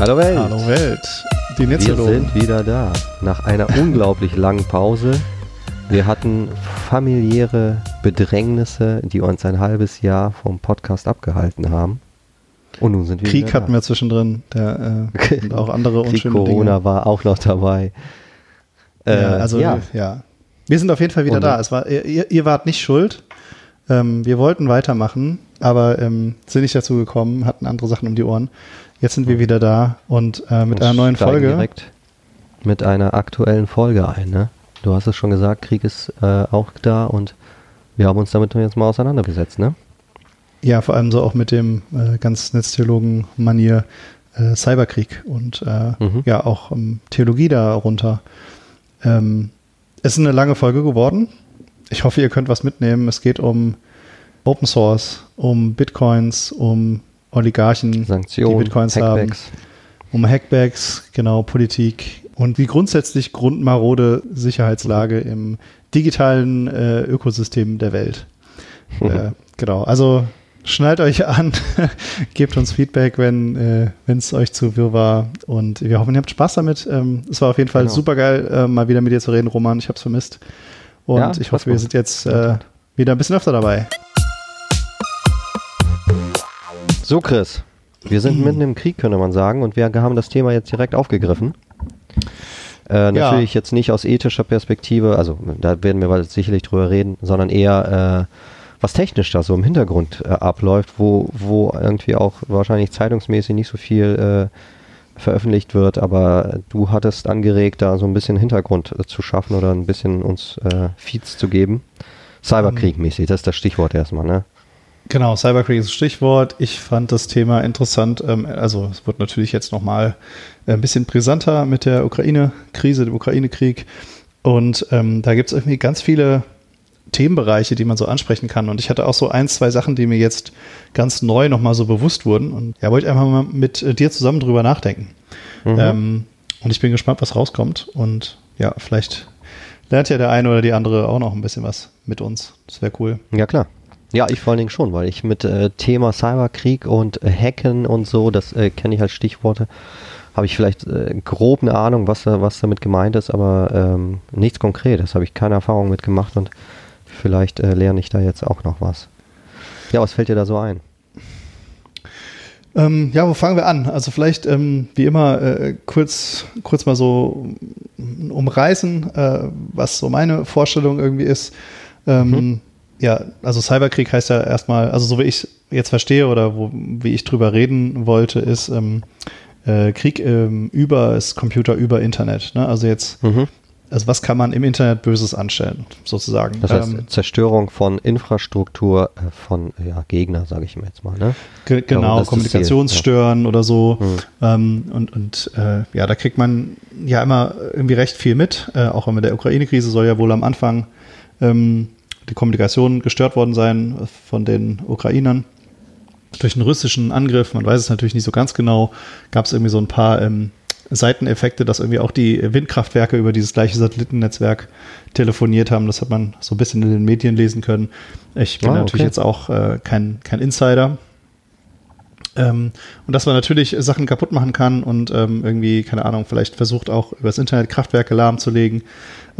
Hallo Welt. Hallo Welt. Die Wir sind wieder da. Nach einer unglaublich langen Pause. Wir hatten familiäre Bedrängnisse, die uns ein halbes Jahr vom Podcast abgehalten haben. Und nun sind wir Krieg hatten wir zwischendrin. Der, äh, und auch andere Krieg, unschöne Corona Dinge. war auch noch dabei. Äh, ja, also ja. ja. Wir sind auf jeden Fall wieder Und- da. Es war, ihr, ihr wart nicht schuld. Ähm, wir wollten weitermachen, aber ähm, sind nicht dazu gekommen, hatten andere Sachen um die Ohren. Jetzt sind wir wieder da und äh, mit Und einer neuen Folge. direkt mit einer aktuellen Folge ein. Ne? Du hast es schon gesagt, Krieg ist äh, auch da und wir haben uns damit jetzt mal auseinandergesetzt. Ne? Ja, vor allem so auch mit dem äh, ganz Netztheologen-Manier äh, Cyberkrieg und äh, Mhm. ja auch ähm, Theologie darunter. Ähm, es ist eine lange Folge geworden. Ich hoffe, ihr könnt was mitnehmen. Es geht um Open Source, um Bitcoins, um Oligarchen, Sanktionen, die Bitcoins haben, Hackbacks. um Hackbacks, genau, Politik und wie grundsätzlich grundmarode Sicherheitslage im digitalen äh, Ökosystem der Welt. äh, genau, also schnallt euch an, gebt uns Feedback, wenn äh, es euch zu wirr war und wir hoffen, ihr habt Spaß damit. Ähm, es war auf jeden Fall Genau. super geil, äh, mal wieder mit dir zu reden, Roman. Ich habe es vermisst und Ja, ich hoffe, wir sind jetzt äh, wieder ein bisschen öfter dabei. So, Chris, wir sind mitten im Krieg, könnte man sagen, und wir haben das Thema jetzt direkt aufgegriffen. Äh, natürlich jetzt nicht aus ethischer Perspektive, also da werden wir sicherlich drüber reden, sondern eher, äh, was technisch da so im Hintergrund äh, abläuft, wo, wo irgendwie auch wahrscheinlich zeitungsmäßig nicht so viel äh, veröffentlicht wird, aber du hattest angeregt, da so ein bisschen Hintergrund äh, zu schaffen oder ein bisschen uns äh, Feeds zu geben. Cyberkrieg-mäßig, das ist das Stichwort erstmal, ne? Genau, Cyberkrieg ist das Stichwort. Ich fand das Thema interessant. Ähm, also es wird natürlich jetzt nochmal ein bisschen brisanter mit der Ukraine-Krise, dem Ukraine-Krieg. Und ähm, da gibt es irgendwie ganz viele Themenbereiche, die man so ansprechen kann. Und ich hatte auch so ein, zwei Sachen, die mir jetzt ganz neu nochmal so bewusst wurden. Und ja, wollte ich einfach mal mit äh, dir zusammen drüber nachdenken. Mhm. Ähm, und ich bin gespannt, was rauskommt. Und ja, vielleicht lernt ja der eine oder die andere auch noch ein bisschen was mit uns. Das wäre cool. Ja, klar. Ja, ich vor allen Dingen schon, weil ich mit äh, Thema Cyberkrieg und äh, Hacken und so, das äh, kenne ich als Stichworte, habe ich vielleicht äh, grob eine Ahnung, was, da- was damit gemeint ist, aber ähm, nichts Konkretes, habe ich keine Erfahrung mit gemacht und vielleicht äh, lerne ich da jetzt auch noch was. Ja, was fällt dir da so ein? Ähm, ja, wo fangen wir an? Also vielleicht, ähm, wie immer, äh, kurz, kurz mal so umreißen, äh, was so meine Vorstellung irgendwie ist. Ähm, Ja, also Cyberkrieg heißt ja erstmal, also so wie ich jetzt verstehe oder wo, wie ich drüber reden wollte, ist ähm, äh, Krieg ähm, über das Computer, über Internet. Ne? Also jetzt, Mhm. also was kann man im Internet Böses anstellen, sozusagen. Das heißt, Ähm, Zerstörung von Infrastruktur äh, von ja, Gegner, sage ich mir jetzt mal. Ne? Ge genau, das Kommunikationsstören oder so. Mhm. Ähm, und und äh, ja, da kriegt man ja immer irgendwie recht viel mit. Äh, auch mit der Ukraine-Krise soll ja wohl am Anfang ähm, die Kommunikation gestört worden sein von den Ukrainern durch einen russischen Angriff. Man weiß es natürlich nicht so ganz genau. Gab es irgendwie so ein paar ähm, Seiteneffekte, dass irgendwie auch die Windkraftwerke über dieses gleiche Satellitennetzwerk telefoniert haben. Das hat man so ein bisschen in den Medien lesen können. Ich bin Ah, natürlich okay. jetzt auch äh, kein, kein Insider. Ähm, und dass man natürlich Sachen kaputt machen kann und ähm, irgendwie, keine Ahnung, vielleicht versucht auch übers Internet Kraftwerke lahmzulegen.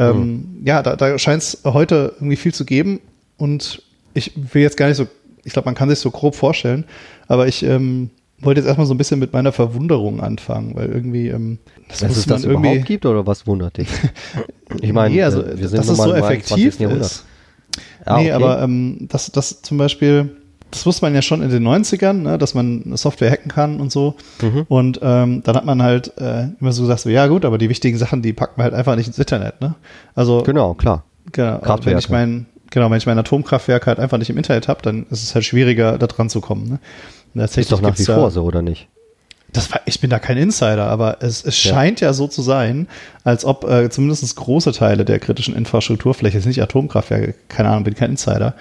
Ähm, Ja, da, da scheint es heute irgendwie viel zu geben und ich will jetzt gar nicht so, ich glaube, man kann sich so grob vorstellen, aber ich ähm, wollte jetzt erstmal so ein bisschen mit meiner Verwunderung anfangen, weil irgendwie ähm, das Dass es das überhaupt gibt oder was wundert dich? Ich meine, nee, also, wir sind dass es so effektiv 21. Jahrhundert. ist. Ah, nee, okay. aber ähm, das, das zum Beispiel, das wusste man ja schon in den 90ern, ne, dass man Software hacken kann und so. Mhm. Und ähm, dann hat man halt äh, immer so gesagt, so, ja gut, aber die wichtigen Sachen, die packen wir halt einfach nicht ins Internet. Ne? Also Genau, klar. genau, wenn ich mein, genau, wenn ich mein Atomkraftwerk halt einfach nicht im Internet habe, dann ist es halt schwieriger, da dran zu kommen. Ne? Und Ist tatsächlich doch nach wie da- vor so, oder nicht? das war, ich bin da kein Insider, aber es, es Ja. scheint ja so zu sein, als ob äh, zumindest große Teile der kritischen Infrastruktur, vielleicht jetzt nicht Atomkraftwerke, keine Ahnung, bin kein Insider,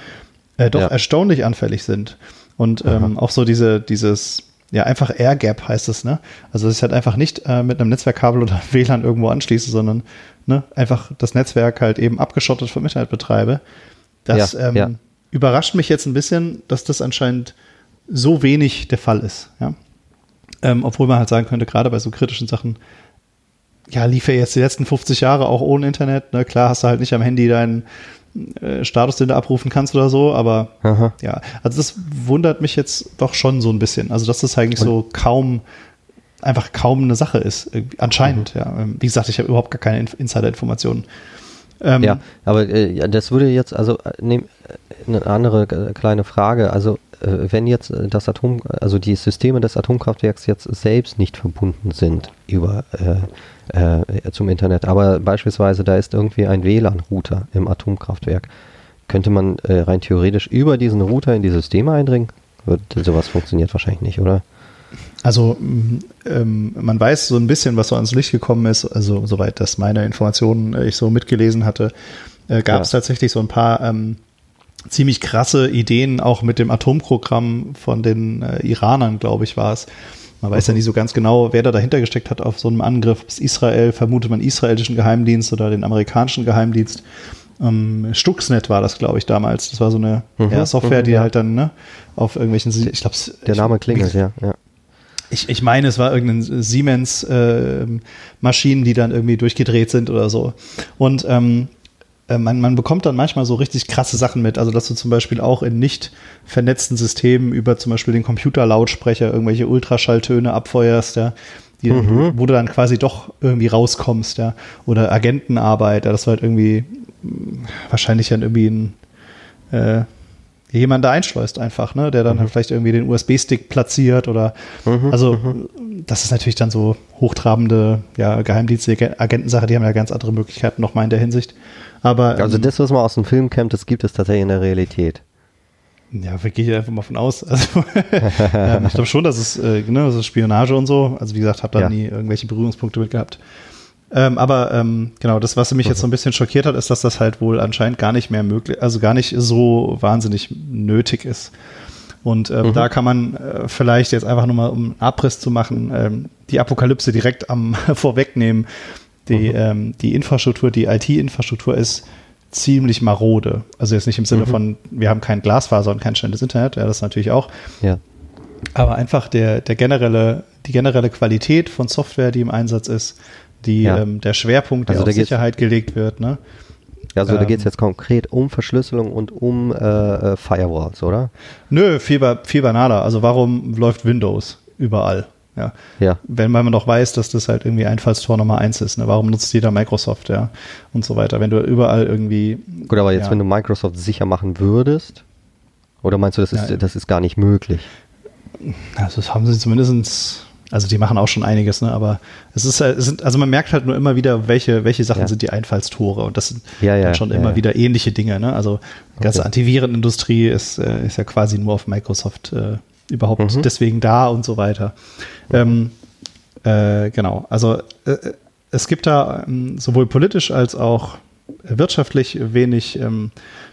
äh, doch Ja. erstaunlich anfällig sind. Und ähm, auch so diese, dieses, ja, einfach Air Gap heißt es, ne? Also, dass ich halt einfach nicht äh, mit einem Netzwerkkabel oder WLAN irgendwo anschließe, sondern ne, einfach das Netzwerk halt eben abgeschottet vom Internet betreibe. Das Ja, ähm, ja. überrascht mich jetzt ein bisschen, dass das anscheinend so wenig der Fall ist, ja. Ähm, obwohl man halt sagen könnte, gerade bei so kritischen Sachen, ja, lief ja jetzt die letzten 50 Jahre auch ohne Internet. Ne? Klar hast du halt nicht am Handy deinen äh, Status, den du abrufen kannst oder so, aber Aha. ja, also das wundert mich jetzt doch schon so ein bisschen. Also, dass das eigentlich Und so kaum, einfach kaum eine Sache ist, anscheinend, mhm. ja. Ähm, wie gesagt, ich habe überhaupt gar keine Insider-Informationen. Ähm, ja, aber äh, das würde jetzt, also äh, eine andere äh, kleine Frage, also äh, wenn jetzt das Atom, also die Systeme des Atomkraftwerks jetzt selbst nicht verbunden sind über äh, zum Internet, aber beispielsweise da ist irgendwie ein WLAN-Router im Atomkraftwerk, könnte man rein theoretisch über diesen Router in die Systeme eindringen? Sowas funktioniert wahrscheinlich nicht, oder? Also ähm, man weiß so ein bisschen, was so ans Licht gekommen ist, also soweit das meine Informationen äh, ich so mitgelesen hatte, äh, gab es ja. tatsächlich so ein paar ähm, ziemlich krasse Ideen auch mit dem Atomprogramm von den äh, Iranern, glaube ich, war es. Man weiß mhm. ja nicht so ganz genau, wer da dahinter gesteckt hat auf so einem Angriff. Ob es Israel, vermutet man israelischen Geheimdienst oder den amerikanischen Geheimdienst. Ähm, Stuxnet war das, glaube ich, damals. Das war so eine mhm, ja, Software, mhm, die ja. halt dann ne, auf irgendwelchen, ich glaube, der Name klingelt, ja. ja ich, ich meine, es war irgendein Siemens-Maschinen, äh, die dann irgendwie durchgedreht sind oder so. Und ähm, äh, man, man bekommt dann manchmal so richtig krasse Sachen mit. Also, dass du zum Beispiel auch in nicht vernetzten Systemen über zum Beispiel den Computerlautsprecher irgendwelche Ultraschalltöne abfeuerst, ja, die, mhm. wo du dann quasi doch irgendwie rauskommst, ja. Oder Agentenarbeit, ja, das war halt irgendwie wahrscheinlich dann irgendwie ein äh, jemand da einschleust einfach, ne, der dann mhm. halt vielleicht irgendwie den USB-Stick platziert oder mhm, also mhm. das ist natürlich dann so hochtrabende ja, Geheimdienste, Agentensache, die haben ja ganz andere Möglichkeiten nochmal in der Hinsicht. Aber also ähm, das, was man aus dem Film kennt, das gibt es tatsächlich in der Realität. Ja, gehe ich einfach mal von aus. Also, ähm, ich glaube schon, dass es, äh, ne, das ist Spionage und so. Also wie gesagt, habe da ja. nie irgendwelche Berührungspunkte mit gehabt. Ähm, aber ähm, genau, das, was mich jetzt so ein bisschen schockiert hat, ist, dass das halt wohl anscheinend gar nicht mehr möglich, also gar nicht so wahnsinnig nötig ist. Und ähm, mhm. da kann man äh, vielleicht jetzt einfach nochmal, um einen Abriss zu machen, ähm, die Apokalypse direkt am vorwegnehmen. Die, mhm. ähm, die Infrastruktur, die IT-Infrastruktur ist ziemlich marode. Also jetzt nicht im Sinne mhm. von, wir haben kein Glasfaser und kein schnelles Internet, ja, das natürlich auch. Ja. Aber einfach der, der generelle, die generelle Qualität von Software, die im Einsatz ist, die, ja. ähm, der Schwerpunkt, der also auf Sicherheit gelegt wird. Ne? Also ähm, da geht es jetzt konkret um Verschlüsselung und um äh, äh, Firewalls, oder? Nö, viel, viel banaler. Also warum läuft Windows überall? Ja. ja. Wenn man noch weiß, dass das halt irgendwie Einfallstor Nummer eins ist, ne? warum nutzt jeder Microsoft, ja? Und so weiter. Wenn du überall irgendwie. Gut, aber jetzt, ja. wenn du Microsoft sicher machen würdest, oder meinst du, das ist, ja, das ist gar nicht möglich? Also das haben sie zumindest also die machen auch schon einiges, ne? aber es ist, es sind, also man merkt halt nur immer wieder, welche, welche Sachen ja. sind die Einfallstore und das sind ja, ja, schon immer wieder ähnliche Dinge. Ne? Also die ganze okay. Antivirenindustrie ist, äh, ist ja quasi nur auf Microsoft äh, überhaupt mhm. deswegen da und so weiter. Ähm, äh, genau, also äh, es gibt da ähm, sowohl politisch als auch wirtschaftlich wenig ähm,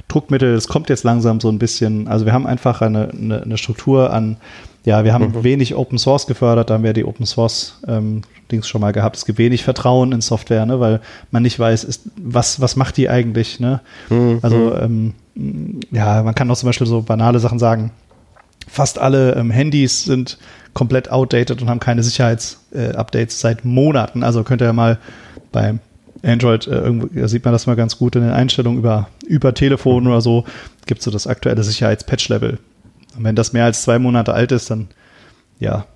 Druckmittel. Es kommt jetzt langsam so ein bisschen, also wir haben einfach eine, eine, eine Struktur an ja, wir haben mhm. wenig Open Source gefördert, da haben wir die Open Source ähm, Dings schon mal gehabt. Es gibt wenig Vertrauen in Software, ne, weil man nicht weiß, ist, was, was macht die eigentlich, ne? Mhm. Also, ähm, ja, man kann auch zum Beispiel so banale Sachen sagen. Fast alle ähm, Handys sind komplett outdated und haben keine Sicherheitsupdates äh, seit Monaten. Also könnt ihr ja mal beim Android, äh, sieht man das mal ganz gut in den Einstellungen über, über Telefon mhm. oder so, gibt es so das aktuelle Sicherheitspatch-Level. Und wenn das mehr als zwei Monate alt ist, dann ja,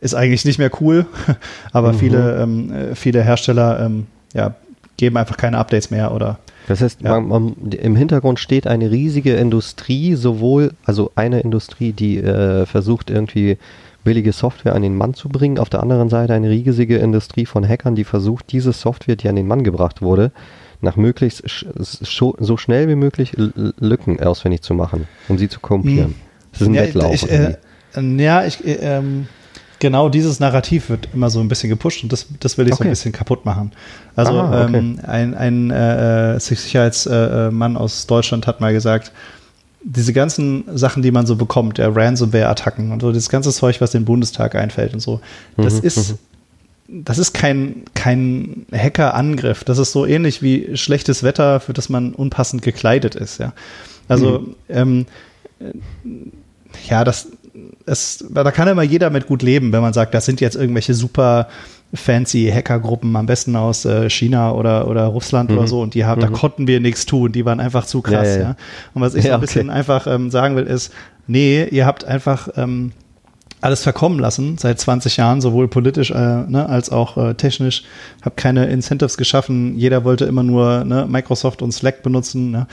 ist eigentlich nicht mehr cool. Aber mhm. viele, ähm, äh, viele Hersteller ähm, ja, geben einfach keine Updates mehr oder das heißt, ja. man, man, im Hintergrund steht eine riesige Industrie, sowohl, also eine Industrie, die äh, versucht irgendwie billige Software an den Mann zu bringen, auf der anderen Seite eine riesige Industrie von Hackern, die versucht, diese Software, die an den Mann gebracht wurde, nach möglichst sch so schnell wie möglich Lücken ausfindig zu machen, um sie zu kompieren. Mhm. Das ist ein ja, Wettlauf. Ich, äh, ja, ich, äh, ähm, genau dieses Narrativ wird immer so ein bisschen gepusht und das, das will ich okay. so ein bisschen kaputt machen. Also ah, okay. ähm, ein, ein äh, äh Sicherheitsmann aus Deutschland hat mal gesagt, diese ganzen Sachen, die man so bekommt, der Ransomware-Attacken und so, das ganze Zeug, was dem Bundestag einfällt und so, das mhm, ist mhm. das ist kein, kein Hacker-Angriff. Das ist so ähnlich wie schlechtes Wetter, für das man unpassend gekleidet ist, ja. Also, mhm. ähm, ja, das, es, da kann immer jeder mit gut leben, wenn man sagt, das sind jetzt irgendwelche super fancy Hackergruppen, am besten aus äh, China oder, oder Russland mhm. oder so, und die haben, mhm. da konnten wir nichts tun, die waren einfach zu krass, ja. ja, ja. Und was ich so ein bisschen okay. einfach ähm, sagen will, ist, nee, ihr habt einfach ähm, alles verkommen lassen seit 20 Jahren, sowohl politisch äh, ne, als auch äh, technisch. Habt keine Incentives geschaffen. Jeder wollte immer nur ne, Microsoft und Slack benutzen. Ne?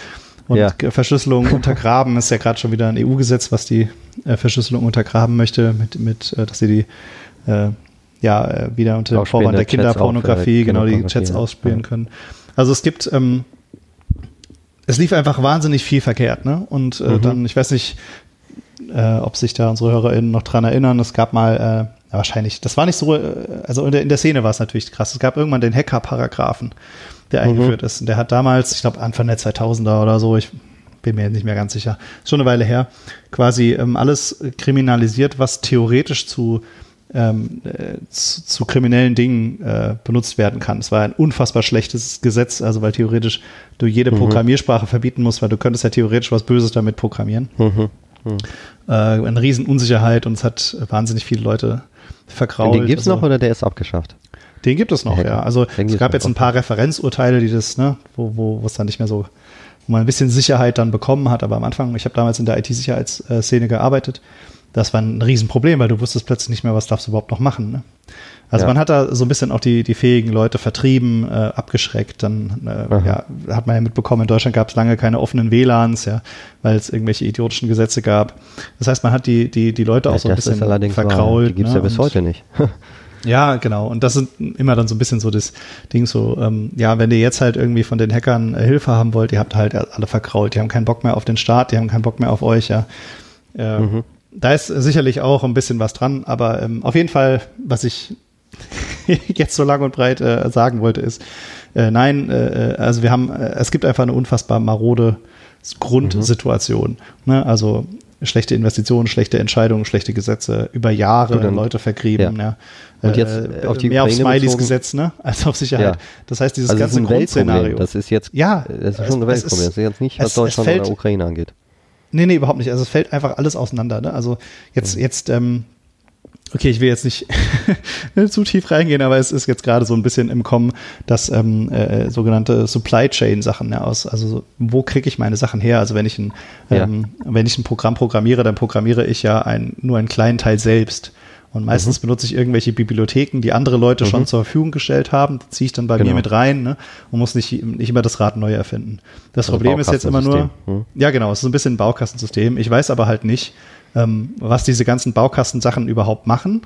Und ja. Verschlüsselung untergraben ist ja gerade schon wieder ein EU-Gesetz, was die äh, Verschlüsselung untergraben möchte, mit, mit äh, dass sie die äh, ja äh, wieder unter dem Vorwand der Kinderpornografie, genau, die Chats ausspielen können. Also es gibt ähm, es lief einfach wahnsinnig viel verkehrt, ne? Und äh, mhm. dann, ich weiß nicht, äh, ob sich da unsere HörerInnen noch dran erinnern, es gab mal, ja, wahrscheinlich, das war nicht so, äh, also in der, in der Szene war es natürlich krass. Es gab irgendwann den Hacker-Paragraphen, der mhm. eingeführt ist. Und der hat damals, ich glaube Anfang der 2000er oder so, ich bin mir nicht mehr ganz sicher, schon eine Weile her, quasi ähm, alles kriminalisiert, was theoretisch zu ähm, äh, zu, zu, kriminellen Dingen äh, benutzt werden kann. Es war ein unfassbar schlechtes Gesetz, also weil theoretisch du jede mhm. Programmiersprache verbieten musst, weil du könntest ja theoretisch was Böses damit programmieren. Mhm. Hm. Äh, eine Riesenunsicherheit und es hat wahnsinnig viele Leute verkrault. Den gibt es also, noch oder der ist abgeschafft? Den gibt es noch, ja. ja. Also es gab jetzt ein paar Referinzurteile, die das, ne, wo, wo es dann nicht mehr so, wo man ein bisschen Sicherheit dann bekommen hat. Aber am Anfang, ich habe damals in der IT-Sicherheitsszene gearbeitet, das war ein Riesenproblem, weil du wusstest plötzlich nicht mehr, was darfst du überhaupt noch machen. Ne? Also ja. man hat da so ein bisschen auch die, die fähigen Leute vertrieben, äh, abgeschreckt. Dann äh, ja, hat man ja mitbekommen, in Deutschland gab es lange keine offenen WLANs, ja, weil es irgendwelche idiotischen Gesetze gab. Das heißt, man hat die, die, die Leute auch so ein bisschen verkrault. Wahr. Die gibt es ne? ja bis heute nicht. Ja, genau. Und das sind immer dann so ein bisschen so das Ding so, ähm, ja, wenn ihr jetzt halt irgendwie von den Hackern äh, Hilfe haben wollt, ihr habt halt alle verkrault. Die haben keinen Bock mehr auf den Staat, die haben keinen Bock mehr auf euch, ja. Äh, mhm. Da ist sicherlich auch ein bisschen was dran, aber ähm, auf jeden Fall, was ich jetzt so lang und breit äh, sagen wollte, ist, äh, nein, äh, äh also wir haben, äh, es gibt einfach eine unfassbar marode Grundsituation. Mhm. Ne? Also schlechte Investitionen, schlechte Entscheidungen, schlechte Gesetze, über Jahre dann, Leute vergrieben, ja. ja. Und jetzt äh, auf die mehr Ukraine auf Smileys gesetzt, ne? Als auf Sicherheit. Ja. Das heißt, dieses also ganze Grundszenario. Das ist jetzt, ja, das ist schon ein Weltproblem. Das ist jetzt nicht, was es, Deutschland es fällt, oder Ukraine angeht. Nee, nee, überhaupt nicht. Also es fällt einfach alles auseinander. Ne? Also jetzt, mhm. jetzt ähm, okay, ich will jetzt nicht zu tief reingehen, aber es ist jetzt gerade so ein bisschen im Kommen, dass ähm, äh, sogenannte Supply Chain Sachen ja, aus, also so, wo kriege ich meine Sachen her? Also wenn ich ein, ähm, ja. wenn ich ein Programm programmiere, dann programmiere ich ja ein, nur einen kleinen Teil selbst. Und meistens mhm. benutze ich irgendwelche Bibliotheken, die andere Leute mhm. schon zur Verfügung gestellt haben, die ziehe ich dann bei genau. mir mit rein ne? und muss nicht, nicht immer das Rad neu erfinden. Das also Problem ist jetzt immer nur, mhm. ja genau, es ist ein bisschen ein Baukastensystem. Ich weiß aber halt nicht, ähm, was diese ganzen Baukastensachen überhaupt machen.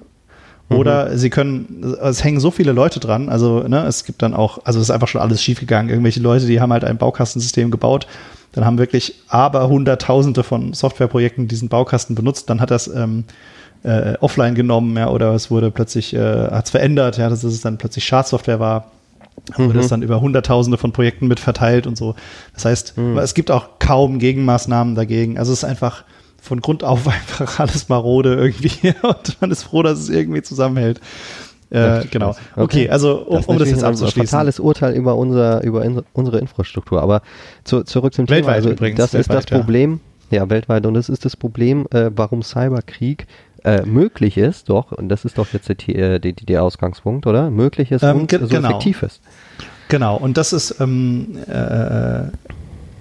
Oder mhm. sie können, es hängen so viele Leute dran, also ne, es gibt dann auch, also es ist einfach schon alles schiefgegangen. Irgendwelche Leute, die haben halt ein Baukastensystem gebaut, dann haben wirklich aber hunderttausende von Softwareprojekten diesen Baukasten benutzt, dann hat das ähm, äh, offline genommen, ja, oder es wurde plötzlich, äh, hat es verändert, ja, dass es dann plötzlich Schadsoftware war. Wurde es mhm. dann über hunderttausende von Projekten mit verteilt und so. Das heißt, mhm. es gibt auch kaum Gegenmaßnahmen dagegen. Also es ist einfach, von Grund auf einfach alles marode irgendwie und man ist froh, dass es irgendwie zusammenhält. Äh, genau. Okay. okay, also um das, um das jetzt abzuschließen. Ein fatales Urteil über, unser, über unsere Infrastruktur. Aber zu, zurück zum weltweit Thema. Also übrigens. Das weltweit, ist das Problem. Ja. ja. weltweit. Und das ist das Problem, äh, warum Cyberkrieg äh, möglich ist, doch, und das ist doch jetzt der, der, der Ausgangspunkt, oder? Möglich ist ähm, und so genau. effektiv ist. Genau, und das ist ähm, äh,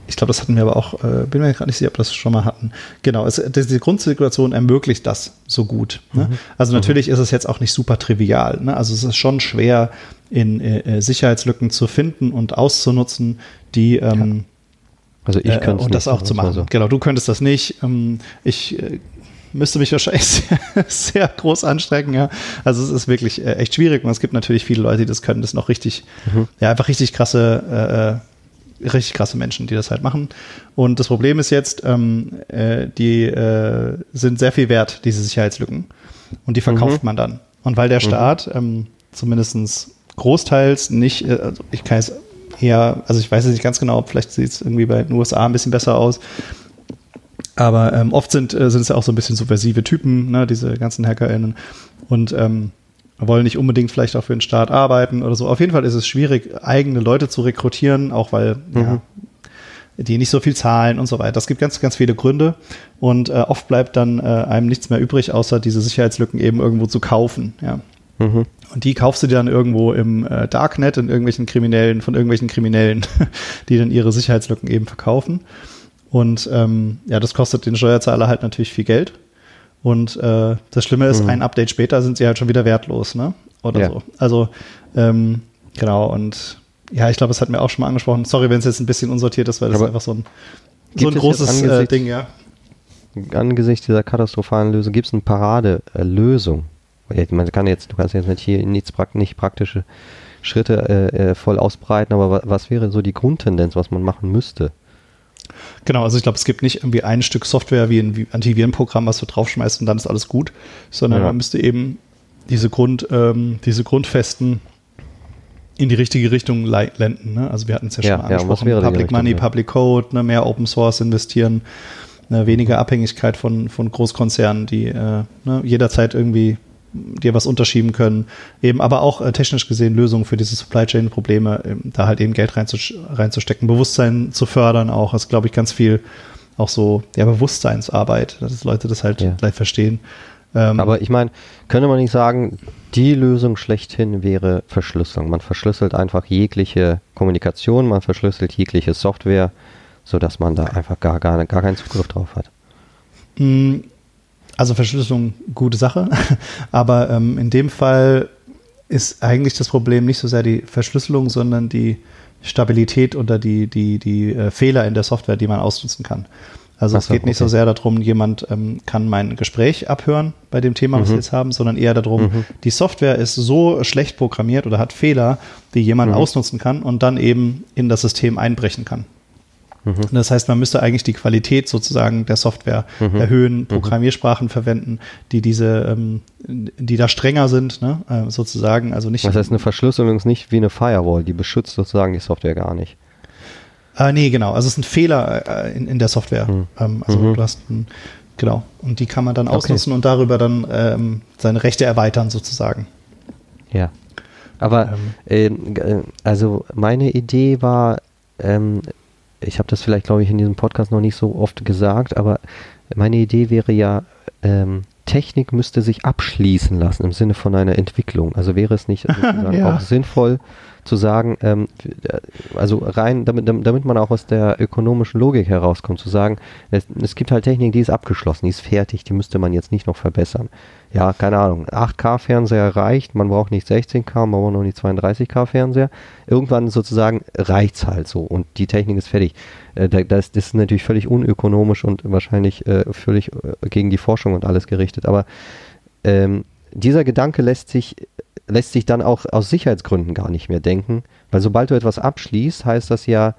ich glaube, das hatten wir aber auch, äh, bin mir gerade nicht sicher, ob wir das schon mal hatten. Genau, es, diese Grundsituation ermöglicht das so gut. Ne? Mhm. Also mhm. natürlich mhm. ist es jetzt auch nicht super trivial. Ne? Also es ist schon schwer, in äh, äh Sicherheitslücken zu finden und auszunutzen, die ähm, also ich könnte äh, und das auch zu machen. So. Genau, du könntest das nicht. Ähm, ich äh, müsste mich wahrscheinlich sehr, sehr, groß anstrengen, ja. Also es ist wirklich äh, echt schwierig und es gibt natürlich viele Leute, die das können, das noch richtig, mhm. ja, einfach richtig krasse äh, richtig krasse Menschen, die das halt machen. Und das Problem ist jetzt, ähm, äh, die äh, sind sehr viel wert, diese Sicherheitslücken. Und die verkauft mhm. man dann. Und weil der mhm. Staat ähm, zumindest großteils nicht, äh, also ich kann es eher, also ich weiß es nicht ganz genau, vielleicht sieht es irgendwie bei den USA ein bisschen besser aus. Aber ähm, oft sind, äh, sind es ja auch so ein bisschen subversive Typen, ne, diese ganzen HackerInnen. Und ähm, wollen nicht unbedingt vielleicht auch für den Staat arbeiten oder so. Auf jeden Fall ist es schwierig, eigene Leute zu rekrutieren, auch weil, mhm. ja, die nicht so viel zahlen und so weiter. Das gibt ganz, ganz viele Gründe und äh, oft bleibt dann äh, einem nichts mehr übrig, außer diese Sicherheitslücken eben irgendwo zu kaufen. Ja. Mhm. Und die kaufst du dir dann irgendwo im äh, Darknet in irgendwelchen Kriminellen, von irgendwelchen Kriminellen, die dann ihre Sicherheitslücken eben verkaufen. Und ähm, ja, das kostet den Steuerzahler halt natürlich viel Geld. Und äh, das Schlimme ist, mhm. ein Update später sind sie halt schon wieder wertlos, ne? Oder ja. so. Also, ähm, genau, und ja, ich glaube, das hat mir auch schon mal angesprochen. Sorry, wenn es jetzt ein bisschen unsortiert ist, weil das Aber ist einfach so ein, so ein großes äh, Ding, ja. Angesichts dieser katastrophalen Lösung gibt es eine Paradelösung. Man kann jetzt, du kannst jetzt nicht hier nichts nicht praktische Schritte äh, äh, voll ausbreiten, aber was wäre so die Grundtendenz, was man machen müsste? Genau, also ich glaube, es gibt nicht irgendwie ein Stück Software wie ein Antivirenprogramm, was du draufschmeißt und dann ist alles gut, sondern ja. man müsste eben diese Grund, ähm, diese Grundfesten in die richtige Richtung lenken. Ne? Also wir hatten es ja, ja schon mal angesprochen, ja, Public Richtung, Money, Public Code, ne? mehr Open Source investieren, ne? weniger Abhängigkeit von, von Großkonzernen, die äh, ne? jederzeit irgendwie dir was unterschieben können. Eben aber auch äh, technisch gesehen Lösungen für diese Supply Chain Probleme, äh, da halt eben Geld reinzus reinzustecken, Bewusstsein zu fördern auch. Das ist, glaube ich, ganz viel auch so ja, Bewusstseinsarbeit, dass Leute das halt ja. gleich verstehen. Ähm, aber ich meine, könnte man nicht sagen, die Lösung schlechthin wäre Verschlüsselung. Man verschlüsselt einfach jegliche Kommunikation, man verschlüsselt jegliche Software, sodass man da einfach gar, gar, gar keinen Zugriff drauf hat. Mm, also Verschlüsselung, gute Sache. Aber ähm, in dem Fall ist eigentlich das Problem nicht so sehr die Verschlüsselung, sondern die Stabilität oder die, die, die äh, Fehler in der Software, die man ausnutzen kann. Also es geht okay. nicht so sehr darum, jemand ähm, kann mein Gespräch abhören bei dem Thema, was mhm. wir jetzt haben, sondern eher darum, mhm. die Software ist so schlecht programmiert oder hat Fehler, die jemand mhm. ausnutzen kann und dann eben in das System einbrechen kann. Mhm. Das heißt, man müsste eigentlich die Qualität sozusagen der Software mhm. erhöhen, mhm. Programmiersprachen verwenden, die diese, ähm, die da strenger sind, ne? äh, sozusagen. Also nicht. Das heißt, eine Verschlüsselung ist nicht wie eine Firewall, die beschützt sozusagen die Software gar nicht. Äh, nee, genau. Also es ist ein Fehler äh, in, in der Software. Mhm. Ähm, also mhm. du hast ein, genau. Und die kann man dann ausnutzen okay. und darüber dann ähm, seine Rechte erweitern sozusagen. Ja. Aber ähm. äh, also meine Idee war, ähm, ich habe das vielleicht, glaube ich, in diesem Podcast noch nicht so oft gesagt, aber meine Idee wäre ja, ähm, Technik müsste sich abschließen lassen im Sinne von einer Entwicklung. Also wäre es nicht ja. auch sinnvoll zu sagen, ähm, also rein, damit, damit man auch aus der ökonomischen Logik herauskommt, zu sagen, es, es gibt halt Technik, die ist abgeschlossen, die ist fertig, die müsste man jetzt nicht noch verbessern. Ja, keine Ahnung, 8K-Fernseher reicht, man braucht nicht 16K, man braucht noch nicht 32K-Fernseher. Irgendwann sozusagen reicht es halt so und die Technik ist fertig. Äh, das, das, ist natürlich völlig unökonomisch und wahrscheinlich äh, völlig äh, gegen die Forschung und alles gerichtet, aber ähm, dieser Gedanke lässt sich lässt sich dann auch aus Sicherheitsgründen gar nicht mehr denken, weil sobald du etwas abschließt, heißt das ja,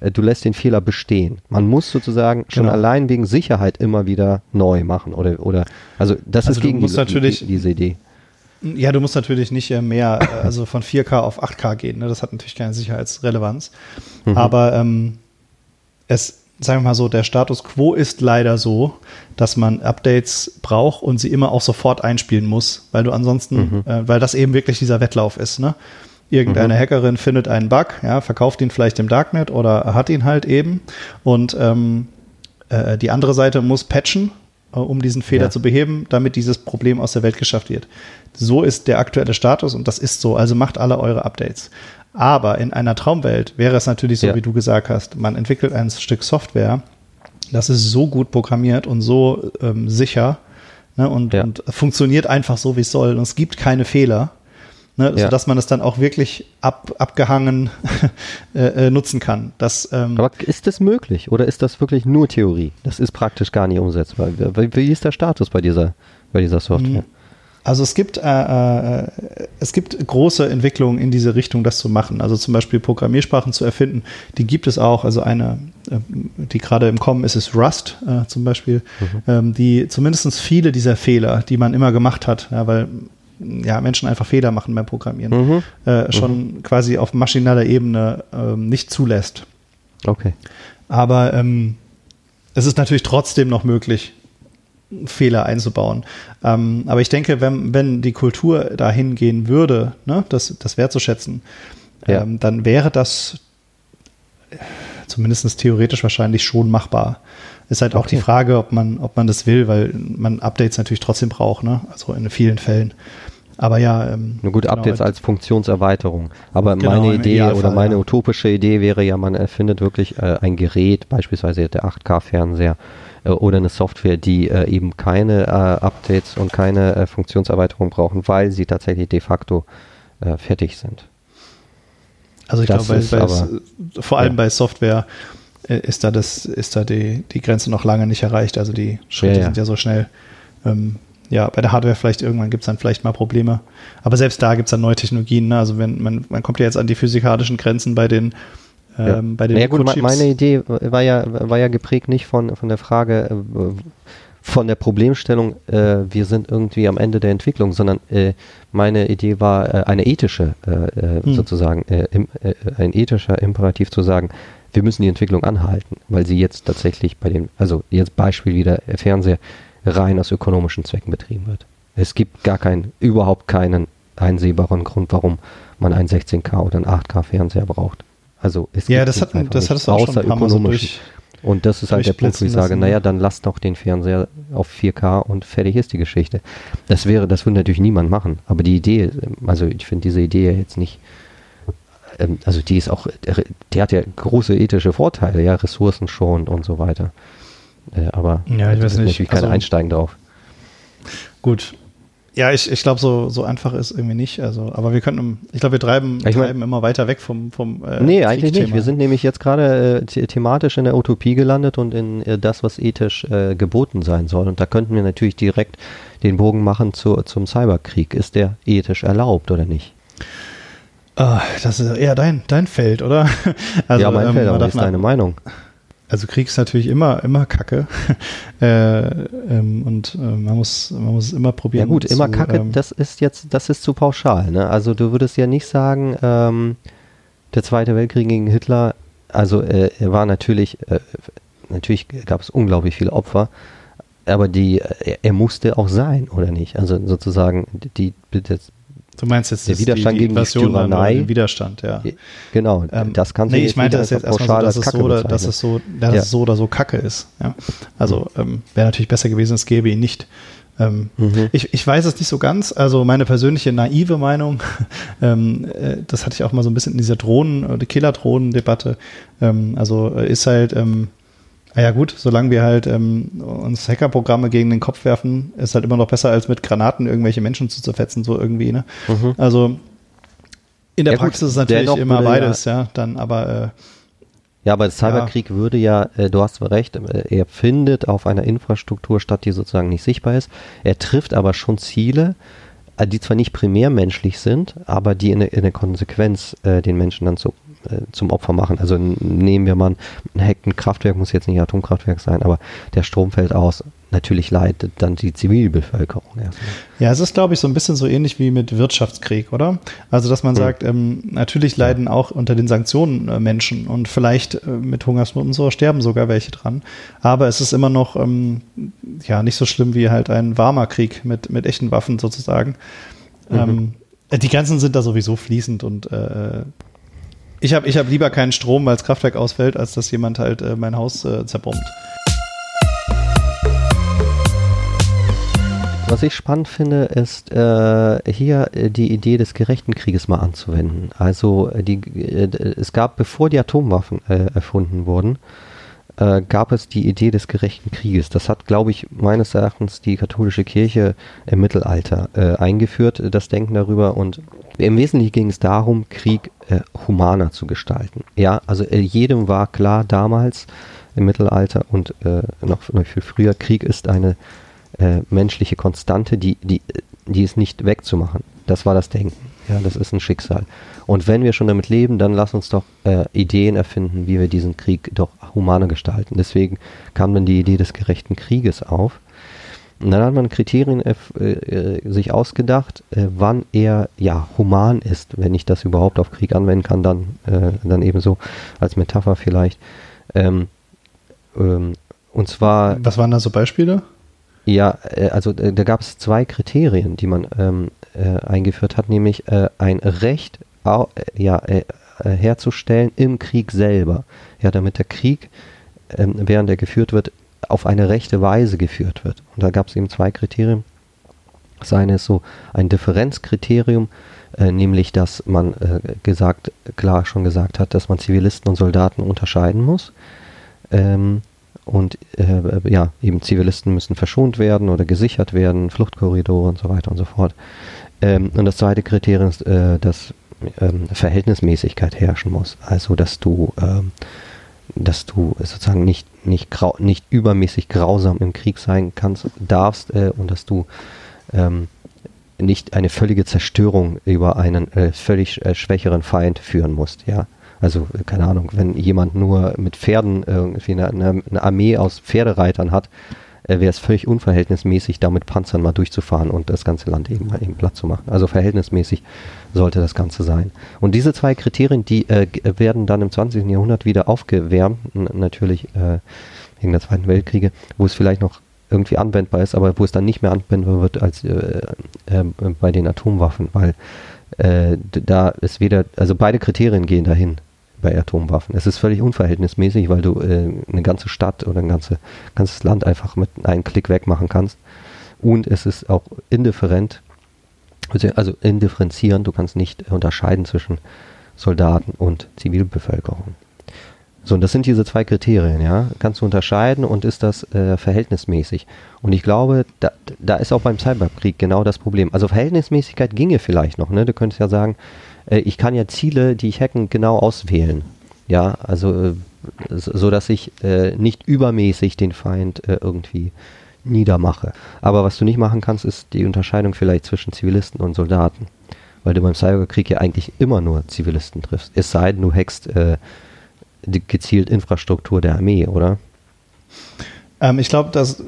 äh, du lässt den Fehler bestehen. Man muss sozusagen schon genau. allein wegen Sicherheit immer wieder neu machen oder oder also das also ist gegen diese, die, diese Idee. Ja, du musst natürlich nicht äh, mehr, äh, also von 4K auf 8K gehen. Ne? Das hat natürlich keine Sicherheitsrelevanz. Mhm. Aber ähm, es sagen wir mal so, der Status quo ist leider so, dass man Updates braucht und sie immer auch sofort einspielen muss, weil du ansonsten, mhm. äh, weil das eben wirklich dieser Wettlauf ist, ne? Irgendeine mhm. Hackerin findet einen Bug, ja, verkauft ihn vielleicht im Darknet oder hat ihn halt eben und ähm, äh, die andere Seite muss patchen, äh, um diesen Fehler ja. zu beheben, damit dieses Problem aus der Welt geschafft wird. So ist der aktuelle Status und das ist so. Also macht alle eure Updates. Aber in einer Traumwelt wäre es natürlich so, ja. wie du gesagt hast, man entwickelt ein Stück Software, das ist so gut programmiert und so ähm, sicher ne, und, ja. und, funktioniert einfach so, wie es soll. Und es gibt keine Fehler, ne, ja. sodass man es dann auch wirklich ab, abgehangen äh, äh, nutzen kann. Das, ähm, Aber ist das möglich oder ist das wirklich nur Theorie? Das ist praktisch gar nicht umsetzbar. Wie, wie ist der Status bei dieser, bei dieser Software? Also es gibt, äh, äh, es gibt große Entwicklungen in diese Richtung, das zu machen. Also zum Beispiel Programmiersprachen zu erfinden, die gibt es auch. Also eine, äh, die gerade im Kommen ist, ist Rust äh, zum Beispiel, mhm. ähm, die zumindest viele dieser Fehler, die man immer gemacht hat, ja, weil ja, Menschen einfach Fehler machen beim Programmieren, mhm. Äh, schon mhm. quasi auf maschineller Ebene ähm, nicht zulässt. Okay. Aber ähm, es ist natürlich trotzdem noch möglich, Fehler einzubauen. Ähm, aber ich denke, wenn, wenn die Kultur dahin gehen würde, ne, das, das wertzuschätzen, ja. ähm, dann wäre das zumindest theoretisch wahrscheinlich schon machbar. Ist halt okay. auch die Frage, ob man, ob man das will, weil man Updates natürlich trotzdem braucht, ne? Also in vielen Fällen. Aber ja. Ähm, Nur gut, genau, Updates als Funktionserweiterung. Aber genau, meine Idee Idealfall, oder meine ja. utopische Idee wäre ja, man erfindet wirklich äh, ein Gerät, beispielsweise der 8K-Fernseher äh, oder eine Software, die äh, eben keine äh, Updates und keine äh, Funktionserweiterung brauchen, weil sie tatsächlich de facto äh, fertig sind. Also ich glaube, vor allem ja. bei Software äh, ist da das, ist da die, die Grenze noch lange nicht erreicht. Also die Schritte ja, ja. sind ja so schnell. Ähm, ja, bei der Hardware vielleicht irgendwann gibt es dann vielleicht mal Probleme. Aber selbst da gibt es dann neue Technologien. Ne? Also wenn man, man kommt ja jetzt an die physikalischen Grenzen bei den ähm, ja. bei den ja, gut, meine Idee war ja, war ja geprägt nicht von, von der Frage, äh, von der Problemstellung, äh, wir sind irgendwie am Ende der Entwicklung, sondern äh, meine Idee war äh, eine ethische, äh, hm. sozusagen, im, ein ethischer Imperativ zu sagen, wir müssen die Entwicklung anhalten, weil sie jetzt tatsächlich bei dem, also jetzt Beispiel wieder Fernseher rein aus ökonomischen Zwecken betrieben wird. Es gibt gar keinen, überhaupt keinen einsehbaren Grund, warum man einen 16K oder einen 8K Fernseher braucht. Also es ja, das hat, das hat es auch schon ein paar Mal so durch, Und das ist halt der Punkt, wo ich sage, naja, dann lass doch den Fernseher auf 4K und fertig ist die Geschichte. Das wäre, das würde natürlich niemand machen. Aber die Idee, also ich finde diese Idee jetzt nicht ähm, also die ist auch, die hat ja große ethische Vorteile, ja, ressourcenschonend und so weiter. Äh, aber ja, ich weiß nicht. natürlich keine also, Einsteigen drauf. Gut. Ja, ich, ich glaube, so, so einfach ist irgendwie nicht. Also, aber wir könnten, ich glaube, wir treiben, ich mein, immer weiter weg vom, vom äh, Nee, eigentlich nicht. Wir sind nämlich jetzt gerade äh, thematisch in der Utopie gelandet und in äh, das, was ethisch äh, geboten sein soll. Und da könnten wir natürlich direkt den Bogen machen zu, zum Cyberkrieg. Ist der ethisch erlaubt oder nicht? Oh, das ist eher dein, dein Feld, oder? Also, ja, mein ähm, Feld, aber was ist deine Meinung? Also Krieg ist natürlich immer, immer Kacke. äh, ähm, und äh, man muss, man muss immer probieren. Ja gut, immer zu, Kacke, ähm, das ist jetzt, das ist zu pauschal. Ne? Also du würdest ja nicht sagen, ähm, der Zweite Weltkrieg gegen Hitler, also äh, er war natürlich, äh, natürlich gab es unglaublich viele Opfer, aber die, er, er musste auch sein, oder nicht? Also sozusagen die, die, Du meinst jetzt der Widerstand die, die gegen die Tyrannei? Den Widerstand, ja. Genau, ähm, das kannst du nee, ich meinte das jetzt erstmal so, dass, es so, oder, dass, es so, dass ja. es so oder so Kacke ist. Ja? Also ähm, wäre natürlich besser gewesen, es gäbe ihn nicht. Ähm, mhm. ich, ich weiß es nicht so ganz, also meine persönliche naive Meinung, ähm, äh, das hatte ich auch mal so ein bisschen in dieser Drohnen- oder Killer-Drohnen-Debatte, ähm, also äh, ist halt, ähm, Ah ja gut, solange wir halt ähm, uns Hackerprogramme gegen den Kopf werfen, ist halt immer noch besser, als mit Granaten irgendwelche Menschen zu zerfetzen, so irgendwie. Ne? Mhm. Also in der ja, Praxis gut, ist es natürlich immer beides, ja, ja, dann aber äh, ja, aber Cyberkrieg ja. würde ja, äh, du hast recht, äh, er findet auf einer Infrastruktur statt, die sozusagen nicht sichtbar ist. Er trifft aber schon Ziele, äh, die zwar nicht primär menschlich sind, aber die in, in der Konsequenz äh, den Menschen dann zu äh, zum Opfer machen. Also nehmen wir mal ein hackten Kraftwerk, muss jetzt nicht Atomkraftwerk sein, aber der Strom fällt aus. Natürlich leidet dann die Zivilbevölkerung erstmal. Ja, es ist, glaube ich, so ein bisschen so ähnlich wie mit Wirtschaftskrieg, oder? Also, dass man hm. sagt, ähm, natürlich leiden ja. auch unter den Sanktionen äh, Menschen und vielleicht äh, mit Hungersnot und so sterben sogar welche dran. Aber es ist immer noch ähm, ja nicht so schlimm wie halt ein warmer Krieg mit, mit echten Waffen sozusagen. Mhm. Ähm, die Grenzen sind da sowieso fließend und äh, ich habe ich hab lieber keinen Strom, weil das Kraftwerk ausfällt, als dass jemand halt äh, mein Haus äh, zerbombt. Was ich spannend finde, ist äh, hier äh, die Idee des gerechten Krieges mal anzuwenden. Also äh, die, äh, es gab, bevor die Atomwaffen erfunden wurden, gab es die Idee des gerechten Krieges. Das hat, glaube ich, meines Erachtens die katholische Kirche im Mittelalter eingeführt, das Denken darüber. Und im Wesentlichen ging es darum, Krieg äh, humaner zu gestalten. Ja, also äh, jedem war klar damals im Mittelalter und äh, noch, noch viel früher, Krieg ist eine äh, menschliche Konstante, die, die, die ist nicht wegzumachen. Das war das Denken. Ja, das ist ein Schicksal. Und wenn wir schon damit leben, dann lass uns doch äh, Ideen erfinden, wie wir diesen Krieg doch humaner gestalten. Deswegen kam dann die Idee des gerechten Krieges auf. Und dann hat man Kriterien äh, äh, sich ausgedacht, äh, wann er ja human ist, wenn ich das überhaupt auf Krieg anwenden kann, dann, äh, dann ebenso als Metapher vielleicht. Ähm, ähm, und zwar. Was waren da so Beispiele? Ja, äh, also äh, da gab es zwei Kriterien, die man ähm, äh, eingeführt hat, nämlich ein Recht ja, herzustellen im Krieg selber. Ja, damit der Krieg, ähm, während er geführt wird, auf eine rechte Weise geführt wird. Und da gab es eben zwei Kriterien. Das eine ist so ein Differenzkriterium, äh, nämlich dass man äh, gesagt, klar schon gesagt hat, dass man Zivilisten und Soldaten unterscheiden muss. Ähm, und äh, ja, eben Zivilisten müssen verschont werden oder gesichert werden, Fluchtkorridore und so weiter und so fort. Ähm, und das zweite Kriterium ist, äh, dass ähm, Verhältnismäßigkeit herrschen muss. Also dass du, ähm, dass du sozusagen nicht, nicht, grau, nicht übermäßig grausam im Krieg sein kannst, darfst äh, und dass du ähm, nicht eine völlige Zerstörung über einen äh, völlig äh, schwächeren Feind führen musst, ja. Also, keine Ahnung, wenn jemand nur mit Pferden irgendwie eine, eine Armee aus Pferdereitern hat, äh, wäre es völlig unverhältnismäßig, da mit Panzern mal durchzufahren und das ganze Land eben mal eben platt zu machen. Also verhältnismäßig sollte das Ganze sein. Und diese zwei Kriterien, die äh, werden dann im 20. Jahrhundert wieder aufgewärmt, natürlich äh, wegen der Zweiten Weltkriege, wo es vielleicht noch irgendwie anwendbar ist, aber wo es dann nicht mehr anwendbar wird als äh, äh, bei den Atomwaffen, weil äh, da ist weder, also beide Kriterien gehen dahin bei Atomwaffen. Es ist völlig unverhältnismäßig, weil du äh, eine ganze Stadt oder ein ganze, ganzes Land einfach mit einem Klick wegmachen kannst. Und es ist auch indifferent, also, indifferenzierend, du kannst nicht unterscheiden zwischen Soldaten und Zivilbevölkerung. So, und das sind diese zwei Kriterien, ja. Kannst du unterscheiden und ist das äh, verhältnismäßig? Und ich glaube, da, da ist auch beim Cyberkrieg genau das Problem. Also Verhältnismäßigkeit ginge vielleicht noch, ne? Du könntest ja sagen, äh, ich kann ja Ziele, die ich hacken, genau auswählen. Ja, also äh, so dass ich äh, nicht übermäßig den Feind äh, irgendwie niedermache. Aber was du nicht machen kannst, ist die Unterscheidung vielleicht zwischen Zivilisten und Soldaten. Weil du beim Cyberkrieg ja eigentlich immer nur Zivilisten triffst. Es sei denn, du hackst äh, gezielt Infrastruktur der Armee, oder? Ähm, ich glaube, das,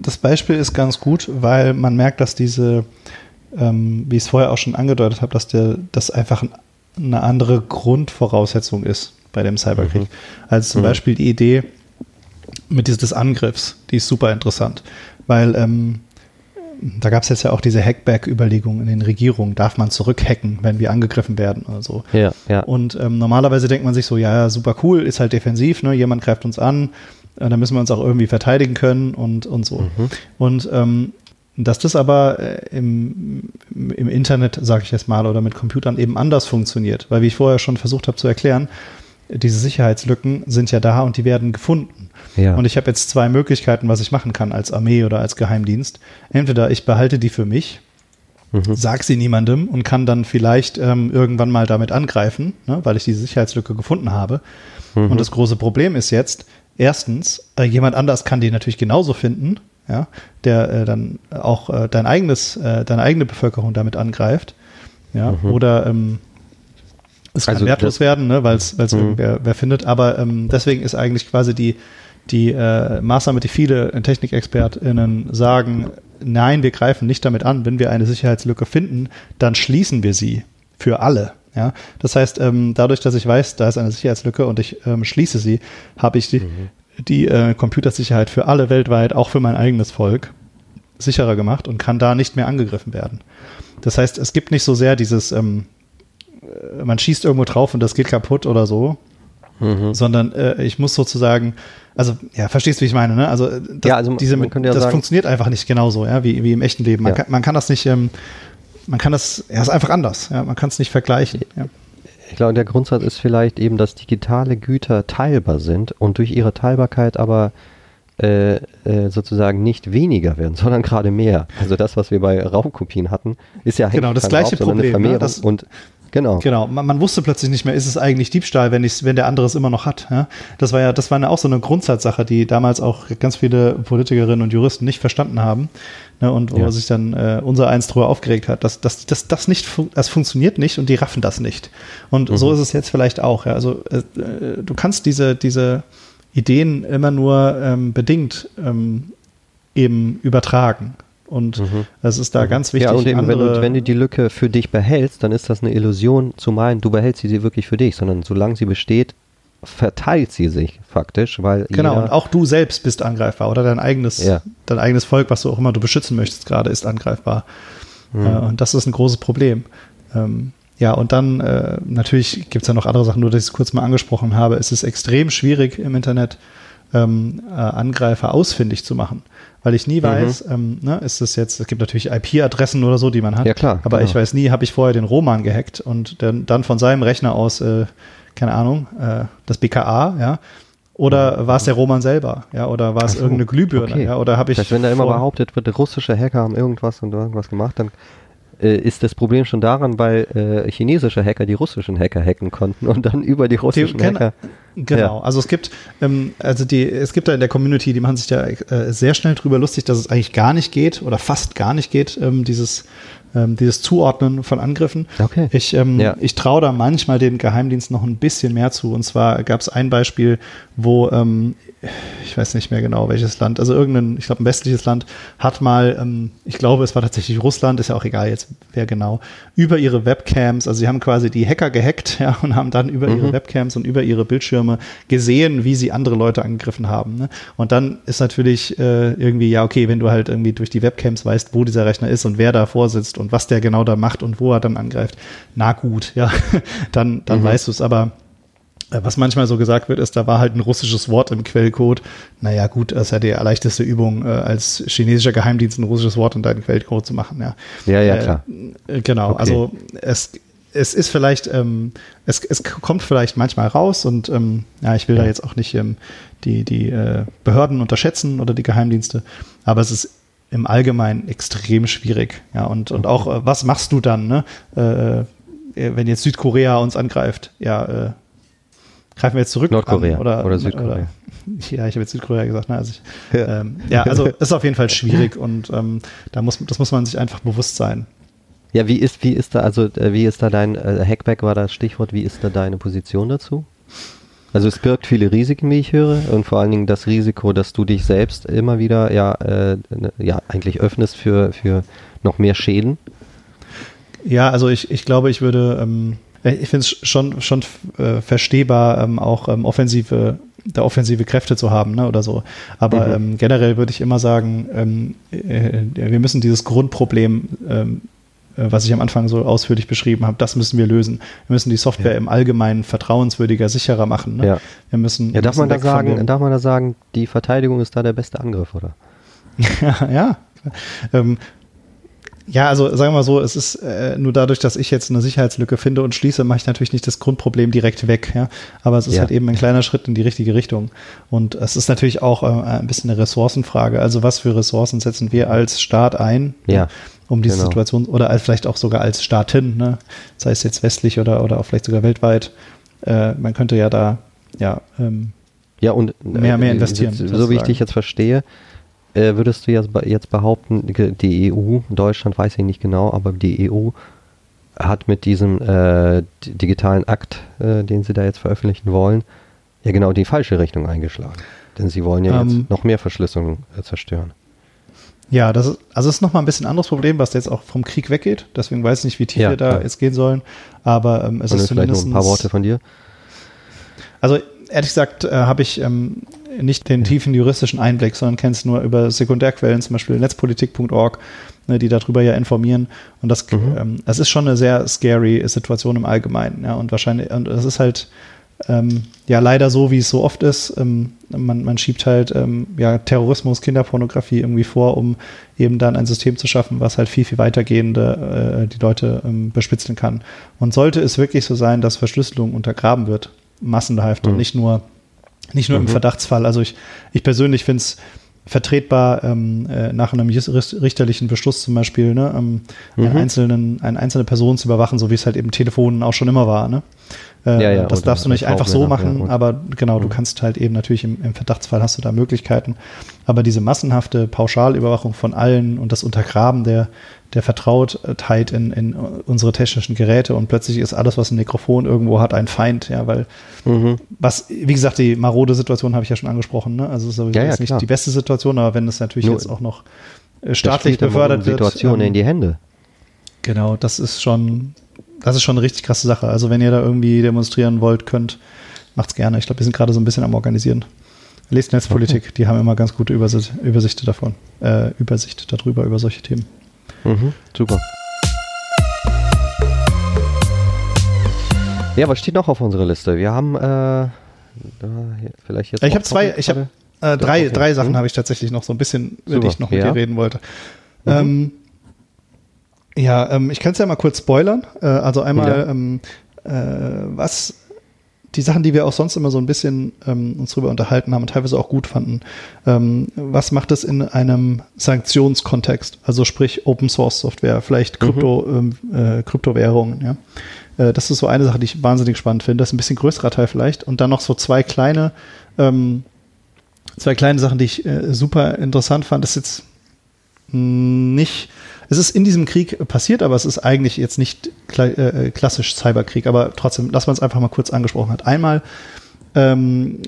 das Beispiel ist ganz gut, weil man merkt, dass diese ähm, wie ich es vorher auch schon angedeutet habe, dass der, das einfach eine andere Grundvoraussetzung ist bei dem Cyberkrieg. Mhm. Also zum mhm. Beispiel die Idee mit dieses, des Angriffs, die ist super interessant, weil ähm, da gab es jetzt ja auch diese Hackback-Überlegungen in den Regierungen. Darf man zurückhacken, wenn wir angegriffen werden oder so? Ja, ja. Und ähm, normalerweise denkt man sich so, ja, super cool, ist halt defensiv, ne? jemand greift uns an, äh, da müssen wir uns auch irgendwie verteidigen können und, und so. Mhm. Und ähm, dass das aber äh, im, im Internet, sage ich jetzt mal, oder mit Computern eben anders funktioniert. Weil, wie ich vorher schon versucht habe zu erklären, diese Sicherheitslücken sind ja da und die werden gefunden. Ja. Und ich habe jetzt zwei Möglichkeiten, was ich machen kann als Armee oder als Geheimdienst. Entweder ich behalte die für mich, mhm. sag sie niemandem und kann dann vielleicht ähm, irgendwann mal damit angreifen, ne, weil ich diese Sicherheitslücke gefunden habe. Mhm. Und das große Problem ist jetzt, erstens, äh, jemand anders kann die natürlich genauso finden ja, der äh, dann auch äh, dein eigenes, äh, deine eigene Bevölkerung damit angreift. Ja, mhm. oder ähm, es kann also wertlos werden, ne, weil es mhm. irgendwer wer findet. Aber ähm, deswegen ist eigentlich quasi die, die äh, Maßnahme, die viele TechnikexpertInnen sagen, nein, wir greifen nicht damit an. Wenn wir eine Sicherheitslücke finden, dann schließen wir sie für alle. Ja, das heißt, ähm, dadurch, dass ich weiß, da ist eine Sicherheitslücke und ich ähm, schließe sie, habe ich die, mhm die äh, Computersicherheit für alle weltweit, auch für mein eigenes Volk, sicherer gemacht und kann da nicht mehr angegriffen werden. Das heißt, es gibt nicht so sehr dieses, ähm, äh, man schießt irgendwo drauf und das geht kaputt oder so, mhm. sondern äh, ich muss sozusagen, also ja, verstehst du, wie ich meine, ne? Also, das, ja, also diese, ja das sagen, funktioniert einfach nicht genauso, ja, wie, wie im echten Leben. Man, ja. kann, man kann das nicht, ähm, man kann das, ja, ist einfach anders, ja, man kann es nicht vergleichen. Ja. Ich glaube, der Grundsatz ist vielleicht eben, dass digitale Güter teilbar sind und durch ihre Teilbarkeit aber äh, äh, sozusagen nicht weniger werden, sondern gerade mehr. Also das, was wir bei Raubkopien hatten, ist ja genau das gleiche Raub, Problem. Ne? Das, und Genau. Genau. Man, man, wusste plötzlich nicht mehr, ist es eigentlich Diebstahl, wenn, ich, wenn der andere es immer noch hat. Ja? Das war ja, das war ja auch so eine Grundsatzsache, die damals auch ganz viele Politikerinnen und Juristen nicht verstanden haben. Ne? Und wo ja. sich dann äh, unser eins drüber aufgeregt hat, dass das, das, das nicht, das funktioniert nicht und die raffen das nicht. Und mhm. so ist es jetzt vielleicht auch. Ja? Also äh, äh, du kannst diese, diese Ideen immer nur ähm, bedingt ähm, eben übertragen. Und mhm. es ist da mhm. ganz wichtig. Ja, und eben, wenn, du, wenn du die Lücke für dich behältst, dann ist das eine Illusion zu meinen, du behältst sie wirklich für dich, sondern solange sie besteht, verteilt sie sich faktisch, weil genau und auch du selbst bist angreifbar oder dein eigenes ja. dein eigenes Volk, was du auch immer du beschützen möchtest gerade, ist angreifbar mhm. äh, und das ist ein großes Problem. Ähm, ja, und dann äh, natürlich gibt es ja noch andere Sachen, nur dass ich es kurz mal angesprochen habe. Es ist extrem schwierig im Internet, ähm, äh, Angreifer ausfindig zu machen. Weil ich nie mhm. weiß, ähm, ne, ist das jetzt, es gibt natürlich IP-Adressen oder so, die man hat. Ja, klar. Aber genau. ich weiß nie, habe ich vorher den Roman gehackt und dann, dann von seinem Rechner aus, äh, keine Ahnung, äh, das BKA, ja. Oder war es der Roman selber, ja, oder war es so, irgendeine Glühbirne, okay. ja, oder habe ich. Heißt, wenn da immer behauptet wird, russische Hacker haben irgendwas und irgendwas gemacht, dann äh, ist das Problem schon daran, weil äh, chinesische Hacker die russischen Hacker hacken konnten und dann über die russischen die, Hacker. Genau, ja. also es gibt, ähm, also die, es gibt da in der Community, die machen sich da äh, sehr schnell drüber lustig, dass es eigentlich gar nicht geht oder fast gar nicht geht, ähm, dieses ähm, dieses Zuordnen von Angriffen. Okay. Ich, ähm, ja. ich traue da manchmal den Geheimdienst noch ein bisschen mehr zu. Und zwar gab es ein Beispiel, wo ähm, ich weiß nicht mehr genau welches Land, also irgendein, ich glaube ein westliches Land hat mal, ähm, ich glaube es war tatsächlich Russland, ist ja auch egal jetzt wer genau, über ihre Webcams, also sie haben quasi die Hacker gehackt ja, und haben dann über mhm. ihre Webcams und über ihre Bildschirme gesehen, wie sie andere Leute angegriffen haben. Ne? Und dann ist natürlich äh, irgendwie, ja okay, wenn du halt irgendwie durch die Webcams weißt, wo dieser Rechner ist und wer da vorsitzt und was der genau da macht und wo er dann angreift, na gut, ja, dann, dann mhm. weißt du es, aber äh, was manchmal so gesagt wird, ist, da war halt ein russisches Wort im Quellcode. Naja, gut, das ist ja die leichteste Übung, äh, als chinesischer Geheimdienst ein russisches Wort in deinen Quellcode zu machen, ja. Ja, ja, äh, klar. Äh, genau, okay. also es, es ist vielleicht, ähm, es, es kommt vielleicht manchmal raus und ähm, ja, ich will ja. da jetzt auch nicht ähm, die, die äh, Behörden unterschätzen oder die Geheimdienste, aber es ist im Allgemeinen extrem schwierig. Ja, und, und auch, äh, was machst du dann, ne? Äh, wenn jetzt Südkorea uns angreift? Ja, äh, greifen wir jetzt zurück Nordkorea oder, oder Südkorea. Oder, ja, ich habe jetzt Südkorea gesagt. Ne? Also ich, ja. Ähm, ja, also ist auf jeden Fall schwierig und ähm, da muss, das muss man sich einfach bewusst sein. Ja, wie ist, wie ist da, also äh, wie ist da dein, äh, Hackback war das Stichwort, wie ist da deine Position dazu? Also es birgt viele Risiken, wie ich höre, und vor allen Dingen das Risiko, dass du dich selbst immer wieder ja, äh, ja eigentlich öffnest für, für noch mehr Schäden. Ja, also ich, ich glaube, ich würde ähm, äh, ich finde es schon, schon äh, verstehbar, ähm, auch ähm, offensive, da offensive Kräfte zu haben, ne, oder so. Aber mhm. ähm, generell würde ich immer sagen, ähm, äh, wir müssen dieses Grundproblem ähm, äh, was ich am Anfang so ausführlich beschrieben habe, das müssen wir lösen. Wir müssen die Software ja. im Allgemeinen vertrauenswürdiger, sicherer machen. Ne? Ja. Wir müssen. Ja, darf man da sagen, darf man da sagen, die Verteidigung ist da der beste Angriff, oder? ja, ja. Ähm, ja, also sagen wir mal so, es ist äh, nur dadurch, dass ich jetzt eine Sicherheitslücke finde und schließe, mache ich natürlich nicht das Grundproblem direkt weg. Ja? Aber es ist ja. halt eben ein kleiner Schritt in die richtige Richtung. Und es ist natürlich auch äh, ein bisschen eine Ressourcenfrage. Also was für Ressourcen setzen wir als Staat ein, ja. Um diese genau. Situation oder als, vielleicht auch sogar als Staatin, ne? sei es jetzt westlich oder, oder auch vielleicht sogar weltweit. Äh, man könnte ja da ja, ähm, ja und mehr, mehr äh, investieren. So, so wie ich dich jetzt verstehe, äh, würdest du jetzt, jetzt behaupten, die EU, Deutschland weiß ich nicht genau, aber die EU hat mit diesem äh, digitalen Akt, äh, den sie da jetzt veröffentlichen wollen, ja genau die falsche Richtung eingeschlagen. Denn sie wollen ja ähm, jetzt noch mehr Verschlüsselung äh, zerstören. Ja, das ist, also ist nochmal ein bisschen ein anderes Problem, was jetzt auch vom Krieg weggeht. Deswegen weiß ich nicht, wie tief ja, wir da klar. jetzt gehen sollen. Aber ähm, es Und ist zumindest. ein paar Worte von dir. Also ehrlich gesagt äh, habe ich ähm, nicht den tiefen juristischen Einblick, sondern kennst nur über Sekundärquellen, zum Beispiel netzpolitik.org, ne, die darüber ja informieren. Und das, mhm. ähm, das ist schon eine sehr scary Situation im Allgemeinen. Ja, und wahrscheinlich, und das ist halt ähm, ja leider so, wie es so oft ist. Ähm, man, man schiebt halt ähm, ja, Terrorismus, Kinderpornografie irgendwie vor, um eben dann ein System zu schaffen, was halt viel, viel weitergehende äh, die Leute ähm, bespitzeln kann. Und sollte es wirklich so sein, dass Verschlüsselung untergraben wird, massenhaft mhm. und nicht nur nicht nur mhm. im Verdachtsfall. Also ich, ich persönlich finde es vertretbar, ähm, äh, nach einem richterlichen Beschluss zum Beispiel, ne, ähm, mhm. einen einzelnen, eine einzelne Person zu überwachen, so wie es halt eben Telefonen auch schon immer war. Ne? Äh, ja, ja, das darfst du nicht einfach so machen, ja, aber genau, du mhm. kannst halt eben natürlich im, im, Verdachtsfall hast du da Möglichkeiten. Aber diese massenhafte Pauschalüberwachung von allen und das Untergraben der, der Vertrautheit in, in unsere technischen Geräte und plötzlich ist alles, was ein Mikrofon irgendwo hat, ein Feind, ja, weil mhm. was, wie gesagt, die marode Situation habe ich ja schon angesprochen, ne? Also es ist ja, ja, nicht die beste Situation, aber wenn es natürlich Nur, jetzt auch noch äh, staatlich befördert wird. Situation ähm, in die Hände. Genau, das ist schon, das ist schon eine richtig krasse Sache. Also wenn ihr da irgendwie demonstrieren wollt, könnt, macht's gerne. Ich glaube, wir sind gerade so ein bisschen am Organisieren. Lest Netzpolitik, die haben immer ganz gute Übersicht, Übersicht davon, äh, Übersicht darüber, über solche Themen. Mhm, super. Ja, was steht noch auf unserer Liste? Wir haben äh, vielleicht jetzt. Ich habe zwei, ich habe äh, drei, okay. drei Sachen hm? habe ich tatsächlich noch so ein bisschen, über die ich noch mit ja. dir reden wollte. Mhm. Ähm, ja, ähm, ich kann es ja mal kurz spoilern. Äh, also einmal, ja. ähm, äh, was die Sachen, die wir auch sonst immer so ein bisschen ähm, uns drüber unterhalten haben und teilweise auch gut fanden. Ähm, was macht es in einem Sanktionskontext? Also sprich Open Source Software, vielleicht Krypto, mhm. äh, Kryptowährungen, ja. Äh, das ist so eine Sache, die ich wahnsinnig spannend finde. Das ist ein bisschen größerer Teil vielleicht. Und dann noch so zwei kleine, ähm, zwei kleine Sachen, die ich äh, super interessant fand. Das ist jetzt nicht es ist in diesem Krieg passiert, aber es ist eigentlich jetzt nicht äh, klassisch Cyberkrieg. Aber trotzdem, dass man es einfach mal kurz angesprochen hat. Einmal ähm,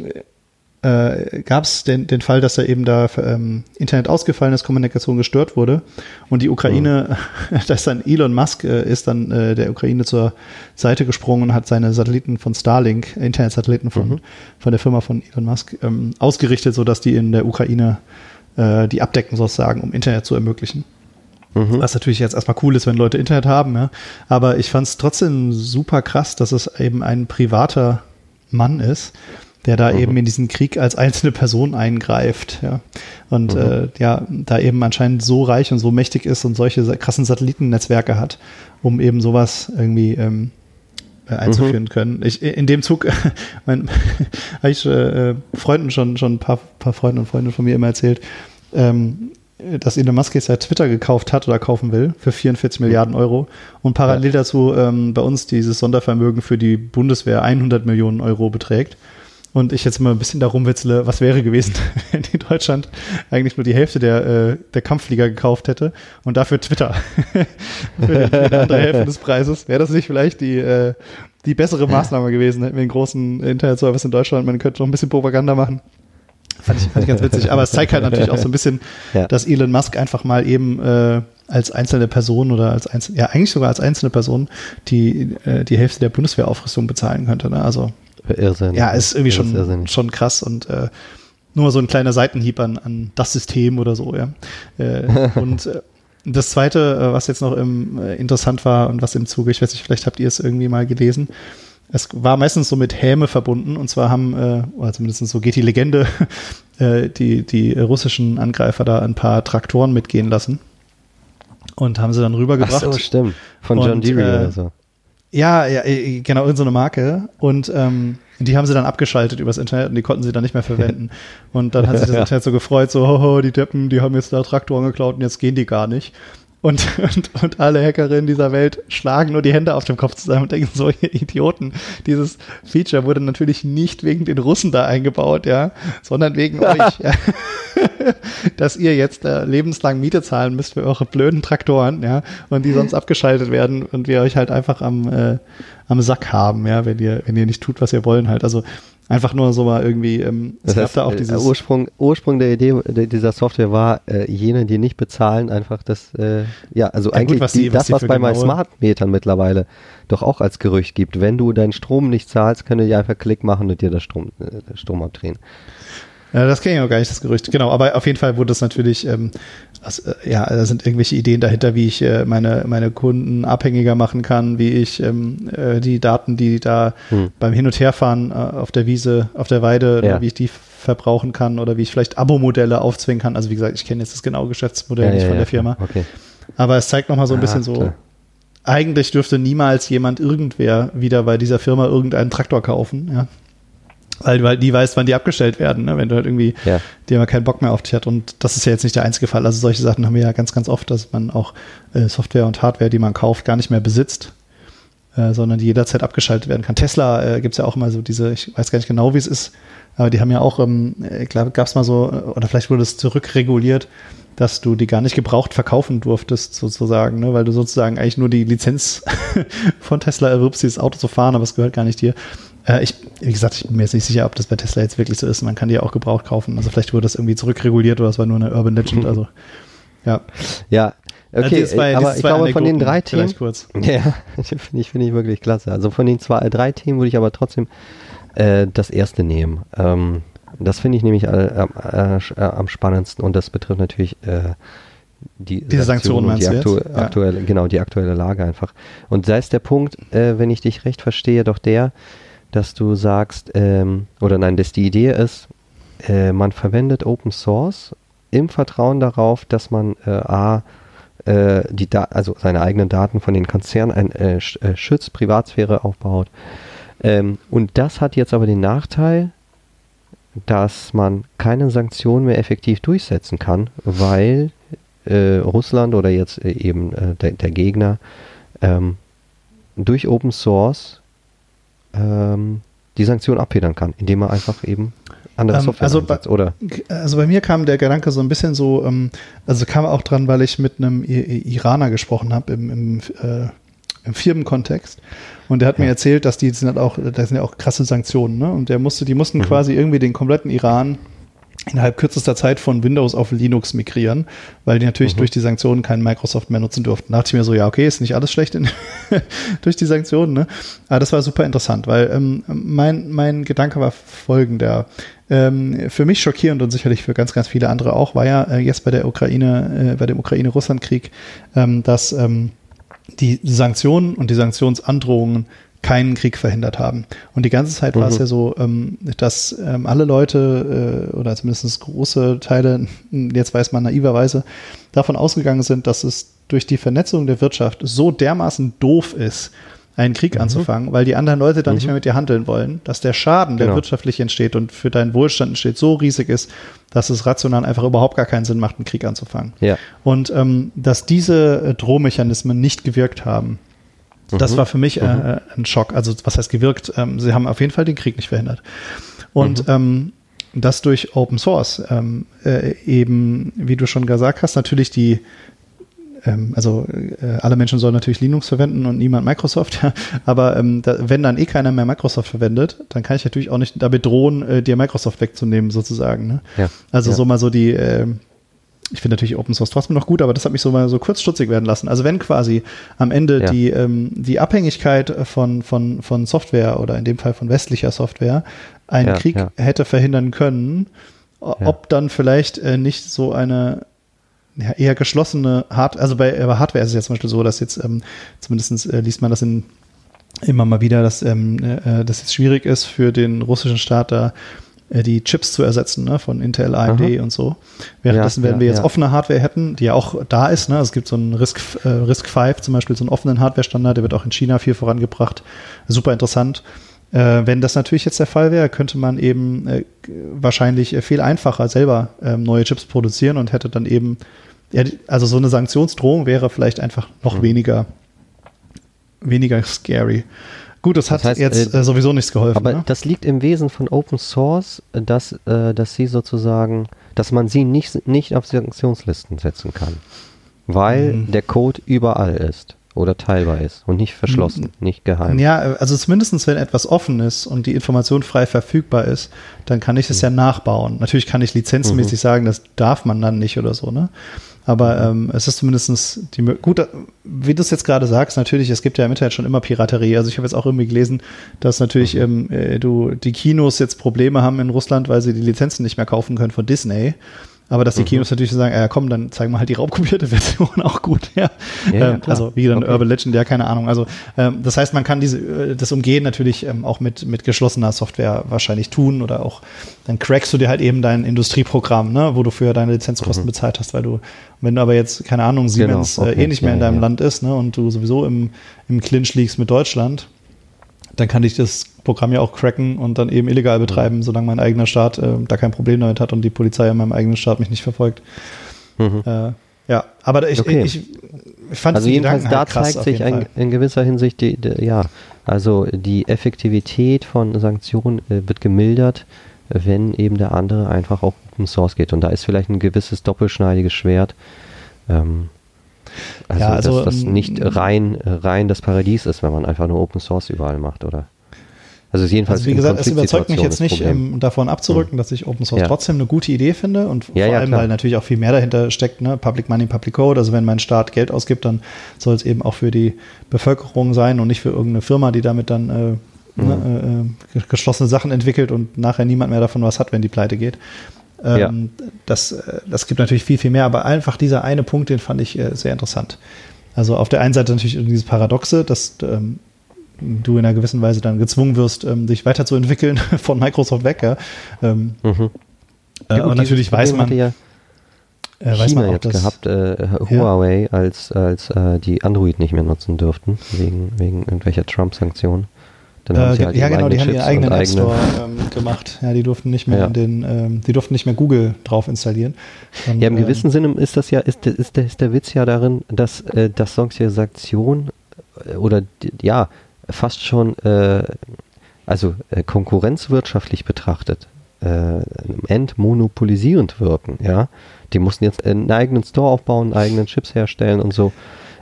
äh, gab es den, den Fall, dass da eben da ähm, Internet ausgefallen ist, Kommunikation gestört wurde und die Ukraine, mhm. dass dann Elon Musk äh, ist dann äh, der Ukraine zur Seite gesprungen und hat seine Satelliten von Starlink, Internetsatelliten von, mhm. von der Firma von Elon Musk, ähm, ausgerichtet, sodass die in der Ukraine äh, die abdecken sozusagen, um Internet zu ermöglichen. Mhm. Was natürlich jetzt erstmal cool ist, wenn Leute Internet haben, ja. Aber ich fand es trotzdem super krass, dass es eben ein privater Mann ist, der da mhm. eben in diesen Krieg als einzelne Person eingreift, ja. Und mhm. äh, ja, da eben anscheinend so reich und so mächtig ist und solche krassen Satellitennetzwerke hat, um eben sowas irgendwie ähm, äh, einzuführen mhm. können. Ich, in dem Zug mein, habe ich äh, Freunden schon, schon ein paar, paar Freunde und Freunde von mir immer erzählt, ähm, dass Elon Musk jetzt ja Twitter gekauft hat oder kaufen will für 44 Milliarden Euro und parallel ja. dazu ähm, bei uns dieses Sondervermögen für die Bundeswehr 100 Millionen Euro beträgt. Und ich jetzt mal ein bisschen darum witzle, was wäre gewesen, wenn in Deutschland eigentlich nur die Hälfte der, äh, der Kampfflieger gekauft hätte und dafür Twitter für die andere Hälfte des Preises. Wäre das nicht vielleicht die, äh, die bessere Maßnahme gewesen? Hätten wir einen großen Internetservice in Deutschland, man könnte noch ein bisschen Propaganda machen. Fand ich, fand ich ganz witzig. Aber es zeigt halt natürlich auch so ein bisschen, ja. dass Elon Musk einfach mal eben äh, als einzelne Person oder als einzelne, ja eigentlich sogar als einzelne Person die, äh, die Hälfte der Bundeswehraufrüstung bezahlen könnte. Ne? Also Irrsinn. ja, ist irgendwie schon, ist schon krass und äh, nur so ein kleiner Seitenhieb an, an das System oder so, ja. Äh, und äh, das zweite, äh, was jetzt noch im, äh, interessant war und was im Zuge, ich weiß nicht, vielleicht habt ihr es irgendwie mal gelesen, es war meistens so mit Häme verbunden und zwar haben, äh, oder zumindest so geht die Legende, äh, die, die russischen Angreifer da ein paar Traktoren mitgehen lassen und haben sie dann rübergebracht. Ach so, stimmt. Von John Deere äh, oder so. Ja, ja, äh, genau, irgendeine so Marke. Und ähm, die haben sie dann abgeschaltet übers Internet und die konnten sie dann nicht mehr verwenden. Und dann hat sich das Internet so gefreut, so, hoho, die Deppen, die haben jetzt da Traktoren geklaut und jetzt gehen die gar nicht. Und, und, und alle Hackerinnen dieser Welt schlagen nur die Hände auf dem Kopf zusammen und denken, so ihr Idioten, dieses Feature wurde natürlich nicht wegen den Russen da eingebaut, ja, sondern wegen euch, ja. dass ihr jetzt äh, lebenslang Miete zahlen müsst für eure blöden Traktoren, ja, und die sonst abgeschaltet werden und wir euch halt einfach am, äh, am Sack haben, ja, wenn ihr, wenn ihr nicht tut, was ihr wollen halt. Also Einfach nur so mal irgendwie, ähm, es das heißt, da auch äh, dieses Ursprung, Ursprung der Idee dieser Software war, äh, jene, die nicht bezahlen, einfach das, äh, ja, also ja, eigentlich gut, was die, was das, was bei meinen Smart Metern mittlerweile doch auch als Gerücht gibt. Wenn du deinen Strom nicht zahlst, können die einfach Klick machen und dir das Strom, äh, Strom abdrehen. Ja, das kenne ich auch gar nicht, das Gerücht. Genau, aber auf jeden Fall wurde das natürlich, ähm, also, ja, da sind irgendwelche Ideen dahinter, wie ich äh, meine, meine Kunden abhängiger machen kann, wie ich ähm, äh, die Daten, die da hm. beim Hin- und Herfahren äh, auf der Wiese, auf der Weide, ja. wie ich die verbrauchen kann oder wie ich vielleicht Abo-Modelle aufzwingen kann. Also wie gesagt, ich kenne jetzt das genaue Geschäftsmodell ja, nicht ja, von der Firma. Okay. Aber es zeigt nochmal so ein ah, bisschen so, klar. eigentlich dürfte niemals jemand irgendwer wieder bei dieser Firma irgendeinen Traktor kaufen. Ja. Weil du halt nie weißt, wann die abgestellt werden, ne? wenn du halt irgendwie, ja. die haben keinen Bock mehr auf dich hat. Und das ist ja jetzt nicht der einzige Fall. Also solche Sachen haben wir ja ganz, ganz oft, dass man auch äh, Software und Hardware, die man kauft, gar nicht mehr besitzt, äh, sondern die jederzeit abgeschaltet werden kann. Tesla äh, gibt es ja auch immer so diese, ich weiß gar nicht genau, wie es ist, aber die haben ja auch, ähm, ich glaube, gab es mal so, oder vielleicht wurde es zurückreguliert, dass du die gar nicht gebraucht verkaufen durftest, sozusagen, ne? weil du sozusagen eigentlich nur die Lizenz von Tesla erwirbst, dieses Auto zu fahren, aber es gehört gar nicht dir. Äh, ich, wie gesagt, ich bin mir jetzt nicht sicher, ob das bei Tesla jetzt wirklich so ist. Man kann die ja auch gebraucht kaufen. Also vielleicht wurde das irgendwie zurückreguliert oder es war nur eine Urban Legend. Also ja. Ja, Okay, also zwei, aber ich glaube von den drei Themen, kurz. ja, finde ich, finde ich wirklich klasse. Also von den zwei, drei Themen würde ich aber trotzdem äh, das erste nehmen. Ähm, das finde ich nämlich äh, äh, am spannendsten und das betrifft natürlich äh, die Diese Sanktionen, Sanktionen die aktu ja. aktuelle, genau, die aktuelle Lage einfach. Und da ist der Punkt, äh, wenn ich dich recht verstehe, doch der, dass du sagst, ähm, oder nein, dass die Idee ist, äh, man verwendet Open Source im Vertrauen darauf, dass man äh, A, äh, die da also seine eigenen Daten von den Konzernen äh, äh, schützt, Privatsphäre aufbaut. Ähm, und das hat jetzt aber den Nachteil, dass man keine Sanktionen mehr effektiv durchsetzen kann, weil äh, Russland oder jetzt äh, eben der, der, Gegner ähm, durch Open Source ähm, die Sanktionen abfedern kann, indem er einfach eben andere ähm, Software also einsetzt, oder? Also bei mir kam der Gedanke so ein bisschen so, ähm, also kam auch dran, weil ich mit einem Iraner gesprochen habe im, im, äh, im Firmenkontext. Und der hat ja. mir erzählt, dass die sind halt auch, da sind ja auch krasse Sanktionen, ne? Und der musste, die mussten mhm. quasi irgendwie den kompletten Iran innerhalb kürzester Zeit von Windows auf Linux migrieren, weil die natürlich mhm. durch die Sanktionen keinen Microsoft mehr nutzen durften. Da dachte ich mir so, ja, okay, ist nicht alles schlecht in, durch die Sanktionen, ne? Aber das war super interessant, weil ähm, mein, mein Gedanke war folgender. Ähm, für mich schockierend und sicherlich für ganz, ganz viele andere auch, war ja äh, jetzt bei der Ukraine, äh, bei dem Ukraine-Russland-Krieg, ähm, dass ähm, die Sanktionen und die Sanktionsandrohungen keinen Krieg verhindert haben. Und die ganze Zeit mhm. war es mhm. ja so, ähm, dass ähm, alle Leute äh, oder zumindest große Teile, jetzt weiß man naiverweise, davon ausgegangen sind, dass es durch die Vernetzung der Wirtschaft so dermaßen doof ist, einen Krieg mhm. anzufangen, weil die anderen Leute dann mhm. nicht mehr mit dir handeln wollen, dass der Schaden, der genau. wirtschaftlich entsteht und für deinen Wohlstand entsteht, so riesig ist, dass es rational einfach überhaupt gar keinen Sinn macht, einen Krieg anzufangen. Ja. Und ähm, dass diese äh, Drohmechanismen nicht gewirkt haben, das mhm. war für mich äh, mhm. äh, ein Schock. Also was heißt gewirkt? Ähm, sie haben auf jeden Fall den Krieg nicht verhindert. Und mhm. ähm, das durch Open Source ähm, äh, eben, wie du schon gesagt hast, natürlich die ähm, also äh, alle Menschen sollen natürlich Linux verwenden und niemand Microsoft, ja. aber ähm, da, wenn dann eh keiner mehr Microsoft verwendet, dann kann ich natürlich auch nicht damit drohen, äh, dir Microsoft wegzunehmen, sozusagen. Ne? Ja. Also ja. so mal so die, äh, ich finde natürlich Open Source trotzdem noch gut, aber das hat mich so mal so kurz stutzig werden lassen. Also wenn quasi am Ende ja. die, ähm, die Abhängigkeit von, von, von Software oder in dem Fall von westlicher Software einen ja, Krieg ja. hätte verhindern können, ob dann vielleicht äh, nicht so eine eher geschlossene Hardware, also bei, bei Hardware ist es ja zum Beispiel so, dass jetzt ähm, zumindest äh, liest man das in immer mal wieder, dass ähm, äh, das jetzt schwierig ist für den russischen Staat da äh, die Chips zu ersetzen, ne, von Intel, AMD Aha. und so. Währenddessen, ja, wenn ja, wir jetzt ja. offene Hardware hätten, die ja auch da ist, ne, es gibt so einen Risk, äh, Risk 5 zum Beispiel, so einen offenen Hardware-Standard, der wird auch in China viel vorangebracht. Super interessant. Äh, wenn das natürlich jetzt der Fall wäre, könnte man eben äh, wahrscheinlich viel einfacher selber ähm, neue Chips produzieren und hätte dann eben, also so eine Sanktionsdrohung wäre vielleicht einfach noch mhm. weniger, weniger scary. Gut, das, das hat heißt, jetzt äh, äh, sowieso nichts geholfen. Aber ne? das liegt im Wesen von Open Source, dass, äh, dass sie sozusagen, dass man sie nicht, nicht auf Sanktionslisten setzen kann. Weil mhm. der Code überall ist oder teilbar ist und nicht verschlossen, nicht geheim. Ja, also zumindest wenn etwas offen ist und die Information frei verfügbar ist, dann kann ich es mhm. ja nachbauen. Natürlich kann ich lizenzmäßig mhm. sagen, das darf man dann nicht oder so, ne? Aber ähm, es ist zumindest die gut, wie du es jetzt gerade sagst, natürlich, es gibt ja im Internet schon immer Piraterie. Also ich habe jetzt auch irgendwie gelesen, dass natürlich mhm. ähm, äh, du die Kinos jetzt Probleme haben in Russland, weil sie die Lizenzen nicht mehr kaufen können von Disney. Aber dass die mhm. Kinos natürlich sagen, ja komm, dann zeigen wir halt die raubkopierte Version auch gut. Ja. ja, ähm, also wie dann okay. Urban Legend, ja, keine Ahnung. Also ähm, das heißt, man kann diese, äh, das Umgehen natürlich ähm, auch mit, mit geschlossener Software wahrscheinlich tun oder auch, dann crackst du dir halt eben dein Industrieprogramm, ne, wo du für deine Lizenzkosten mhm. bezahlt hast, weil du, wenn du aber jetzt, keine Ahnung, Siemens genau. okay. äh, eh nicht mehr in deinem ja. Land ist, ne, und du sowieso im, im Clinch liegst mit Deutschland, dann kann ich das Programm ja auch cracken und dann eben illegal betreiben, mhm. solange mein eigener Staat äh, da kein Problem damit hat und die Polizei in meinem eigenen Staat mich nicht verfolgt. Mhm. Äh, ja, aber ich, okay. ich, ich fand Also jedenfalls da halt zeigt sich ein, in gewisser Hinsicht, die, die, ja, also die Effektivität von Sanktionen äh, wird gemildert, wenn eben der andere einfach auf Open Source geht. Und da ist vielleicht ein gewisses doppelschneidiges Schwert. Ähm, also, ja, also dass das ähm, nicht rein, rein das Paradies ist, wenn man einfach nur Open Source überall macht, oder? Also jedenfalls also wie gesagt, es überzeugt mich jetzt nicht ähm, davon abzurücken, hm. dass ich Open Source ja. trotzdem eine gute Idee finde und ja, vor allem, klar. weil natürlich auch viel mehr dahinter steckt, ne? Public Money, Public Code. Also wenn mein Staat Geld ausgibt, dann soll es eben auch für die Bevölkerung sein und nicht für irgendeine Firma, die damit dann äh, mhm. ne, äh, äh geschlossene Sachen entwickelt und nachher niemand mehr davon was hat, wenn die pleite geht. Ähm, ja. das, äh, das gibt natürlich viel, viel mehr, aber einfach dieser eine Punkt, den fand ich äh, sehr interessant. Also auf der einen Seite natürlich dieses Paradoxe, dass ähm, du in einer gewissen Weise dann gezwungen wirst, ähm, dich weiterzuentwickeln von Microsoft weg. Ja? Ähm, mhm. Äh, ja, und natürlich weiß man. Ja äh, China man auch, jetzt gehabt, äh, Huawei, als, als äh, die Android nicht mehr nutzen dürften, wegen, wegen irgendwelcher Trump-Sanktionen. Dann haben äh, sie halt ja, genau, die haben ihren eigenen App Store ähm, gemacht. Ja, die durften nicht mehr ja. den, ähm, die durften nicht mehr Google drauf installieren. Und, ja, im ähm, gewissen Sinne ist das ja, ist, ist, der, ist der Witz ja darin, dass, äh, dass solche Sanktionen äh, oder ja, fast schon äh, also äh, konkurrenzwirtschaftlich betrachtet äh, entmonopolisierend wirken, ja. Die mussten jetzt einen eigenen Store aufbauen, einen eigenen Chips herstellen und so.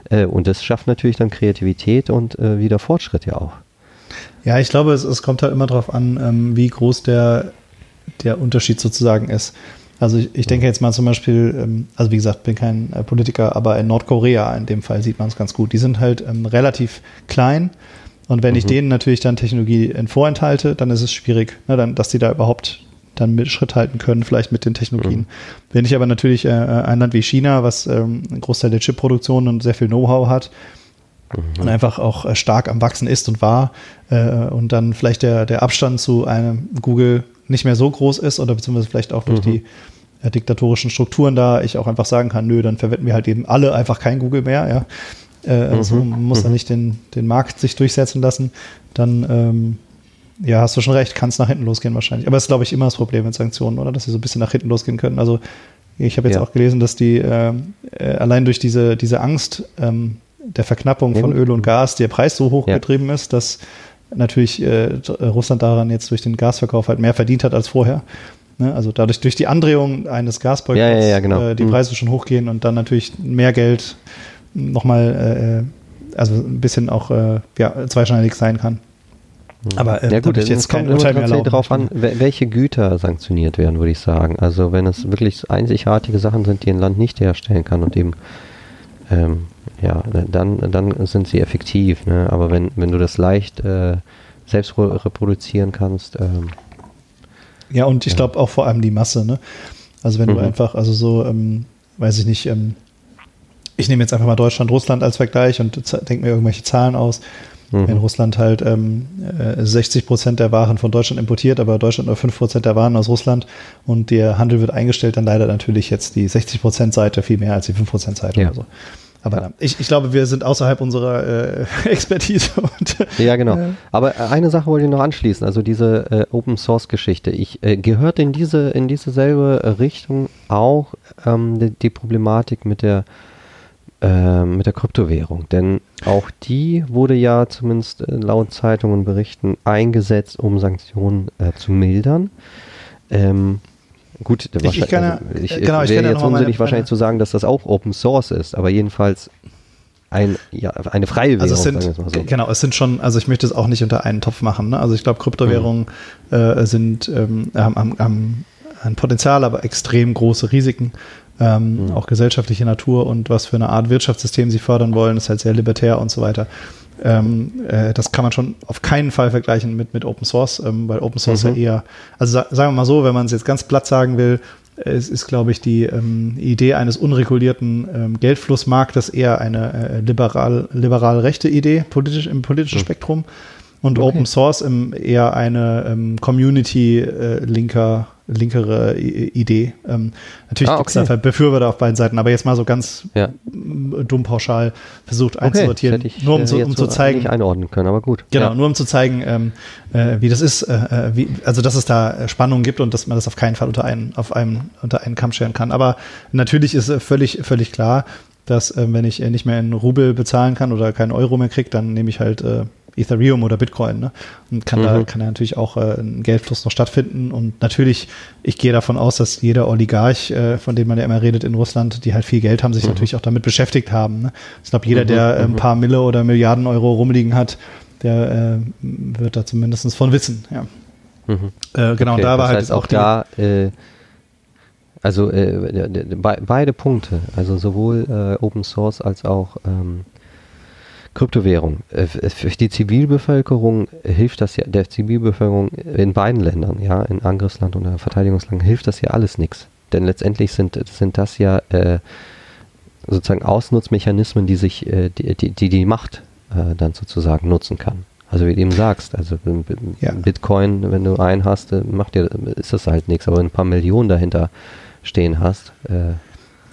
Äh, und das schafft natürlich dann Kreativität und äh, wieder Fortschritt ja auch. Ja, ich glaube, es, es kommt halt immer darauf an, ähm, wie groß der, der Unterschied sozusagen ist. Also ich, ich denke jetzt mal zum Beispiel, ähm, also wie gesagt, bin kein äh, Politiker, aber in Nordkorea in dem Fall sieht man es ganz gut. Die sind halt ähm, relativ klein und wenn mhm. ich denen natürlich dann Technologie vorenthalte, dann ist es schwierig, ne, dann, dass die da überhaupt dann mit Schritt halten können, vielleicht mit den Technologien. Mhm. Wenn ich aber natürlich äh, ein Land wie China, was ähm, einen Großteil der Chipproduktion und sehr viel Know-how hat. Und einfach auch äh, stark am Wachsen ist und war äh, und dann vielleicht der, der Abstand zu einem Google nicht mehr so groß ist oder beziehungsweise vielleicht auch durch mhm. die äh, diktatorischen Strukturen da ich auch einfach sagen kann, nö, dann verwenden wir halt eben alle einfach kein Google mehr, ja. Äh, also mhm. man muss mhm. da nicht den, den Markt sich durchsetzen lassen, dann ähm, ja, hast du schon recht, kann es nach hinten losgehen wahrscheinlich. Aber das ist, glaube ich, immer das Problem mit Sanktionen, oder? Dass sie so ein bisschen nach hinten losgehen können. Also ich habe jetzt ja. auch gelesen, dass die äh, äh, allein durch diese, diese Angst ähm, der Verknappung von Öl und Gas der Preis so hoch ja. getrieben ist, dass natürlich äh, Russland daran jetzt durch den Gasverkauf halt mehr verdient hat als vorher. Ne? Also dadurch durch die Andrehung eines Gasboykotts ja, genau. äh, die mhm. Preise schon hochgehen und dann natürlich mehr Geld nochmal, äh, also ein bisschen auch äh, ja, zweischneidig sein kann. Mhm. Aber äh, ja gut, jetzt kommt mehr darauf an, welche Güter sanktioniert werden, würde ich sagen. Also wenn es wirklich einzigartige Sachen sind, die ein Land nicht herstellen kann und eben ähm, ja, dann, dann sind sie effektiv. Ne? Aber wenn, wenn du das leicht äh, selbst reproduzieren kannst. Ähm, ja, und ich glaube auch vor allem die Masse. Ne? Also wenn mhm. du einfach, also so, ähm, weiß ich nicht, ähm, ich nehme jetzt einfach mal Deutschland, Russland als Vergleich und denke mir irgendwelche Zahlen aus mhm. wenn Russland halt ähm, 60 äh, Prozent der Waren von Deutschland importiert, aber Deutschland nur 5 Prozent der Waren aus Russland und der Handel wird eingestellt, dann leider natürlich jetzt die 60 Prozent Seite viel mehr als die 5 Prozent Seite ja. oder so. Aber ja. ich, ich glaube, wir sind außerhalb unserer äh, Expertise. Und, ja, genau. Äh, Aber eine Sache wollte ich noch anschließen, also diese äh, Open Source Geschichte. Ich äh, gehört in diese in diese selbe Richtung auch ähm, die, die, Problematik mit der äh, mit der Kryptowährung. Denn auch die wurde ja zumindest äh, laut Zeitungen berichten eingesetzt, um Sanktionen äh, zu mildern. Ähm, gut, ich, ich, kann ja, also ich genau, wäre jetzt unsinnig wahrscheinlich zu sagen, dass das auch Open Source ist, aber jedenfalls ein, ja, eine freie Währung. Also es sind, so. Genau, es sind schon, also ich möchte es auch nicht unter einen Topf machen. Ne? Also ich glaube, Kryptowährungen mhm. äh, sind ähm, haben, haben, ein Potenzial, aber extrem große Risiken ähm, mhm. auch gesellschaftliche Natur und was für eine Art Wirtschaftssystem sie fördern wollen, ist halt sehr libertär und so weiter. Ähm, äh, das kann man schon auf keinen Fall vergleichen mit, mit Open Source, ähm, weil Open Source mhm. ja eher, also sa sagen wir mal so, wenn man es jetzt ganz platt sagen will, es ist, glaube ich, die ähm, Idee eines unregulierten ähm, Geldflussmarktes eher eine äh, liberal, liberal rechte Idee politisch, im politischen mhm. Spektrum und okay. Open Source im, eher eine ähm, Community-linker äh, linkere Idee. Ähm, natürlich ah, okay. gibt es Befürworter auf beiden Seiten, aber jetzt mal so ganz ja. dumm pauschal versucht okay, einzusortieren, ich, nur um, zu, um zu zeigen. Nicht einordnen können, aber gut. Genau, ja. nur um zu zeigen, ähm, äh, wie das ist, äh, äh wie, also dass es da Spannungen gibt und dass man das auf keinen Fall unter einen, auf einem, unter einen Kamm scheren kann. Aber natürlich ist völlig, völlig klar, dass äh, wenn ich nicht mehr in Rubel bezahlen kann oder keinen Euro mehr kriege, dann nehme ich halt äh, Ethereum oder Bitcoin. Ne? Und kann, mhm. da, kann da natürlich auch äh, ein Geldfluss noch stattfinden. Und natürlich, ich gehe davon aus, dass jeder Oligarch, äh, von dem man ja immer redet in Russland, die halt viel Geld haben, sich mhm. natürlich auch damit beschäftigt haben. Ne? Ich glaube, jeder, mhm. der äh, ein mhm. paar Mille oder Milliarden Euro rumliegen hat, der äh, wird da zumindest von wissen. Ja. Mhm. Äh, genau, okay, da war halt heißt auch da, äh, also be beide Punkte, also sowohl Open Source als auch ähm, Kryptowährung. Äh, für die Zivilbevölkerung hilft das ja, der Zivilbevölkerung in beiden Ländern, ja, in Angriffsland und Verteidigungsland, hilft das ja alles nichts. Denn letztendlich sind, sind das ja äh, sozusagen Ausnutzmechanismen, die sich, äh, die, die, die, Macht äh, dann sozusagen nutzen kann. Also wie du eben sagst, also ja. Bitcoin, wenn du einen hast, äh, macht dir, ist das halt nichts, aber wenn ein paar Millionen dahinter stehen hast. Äh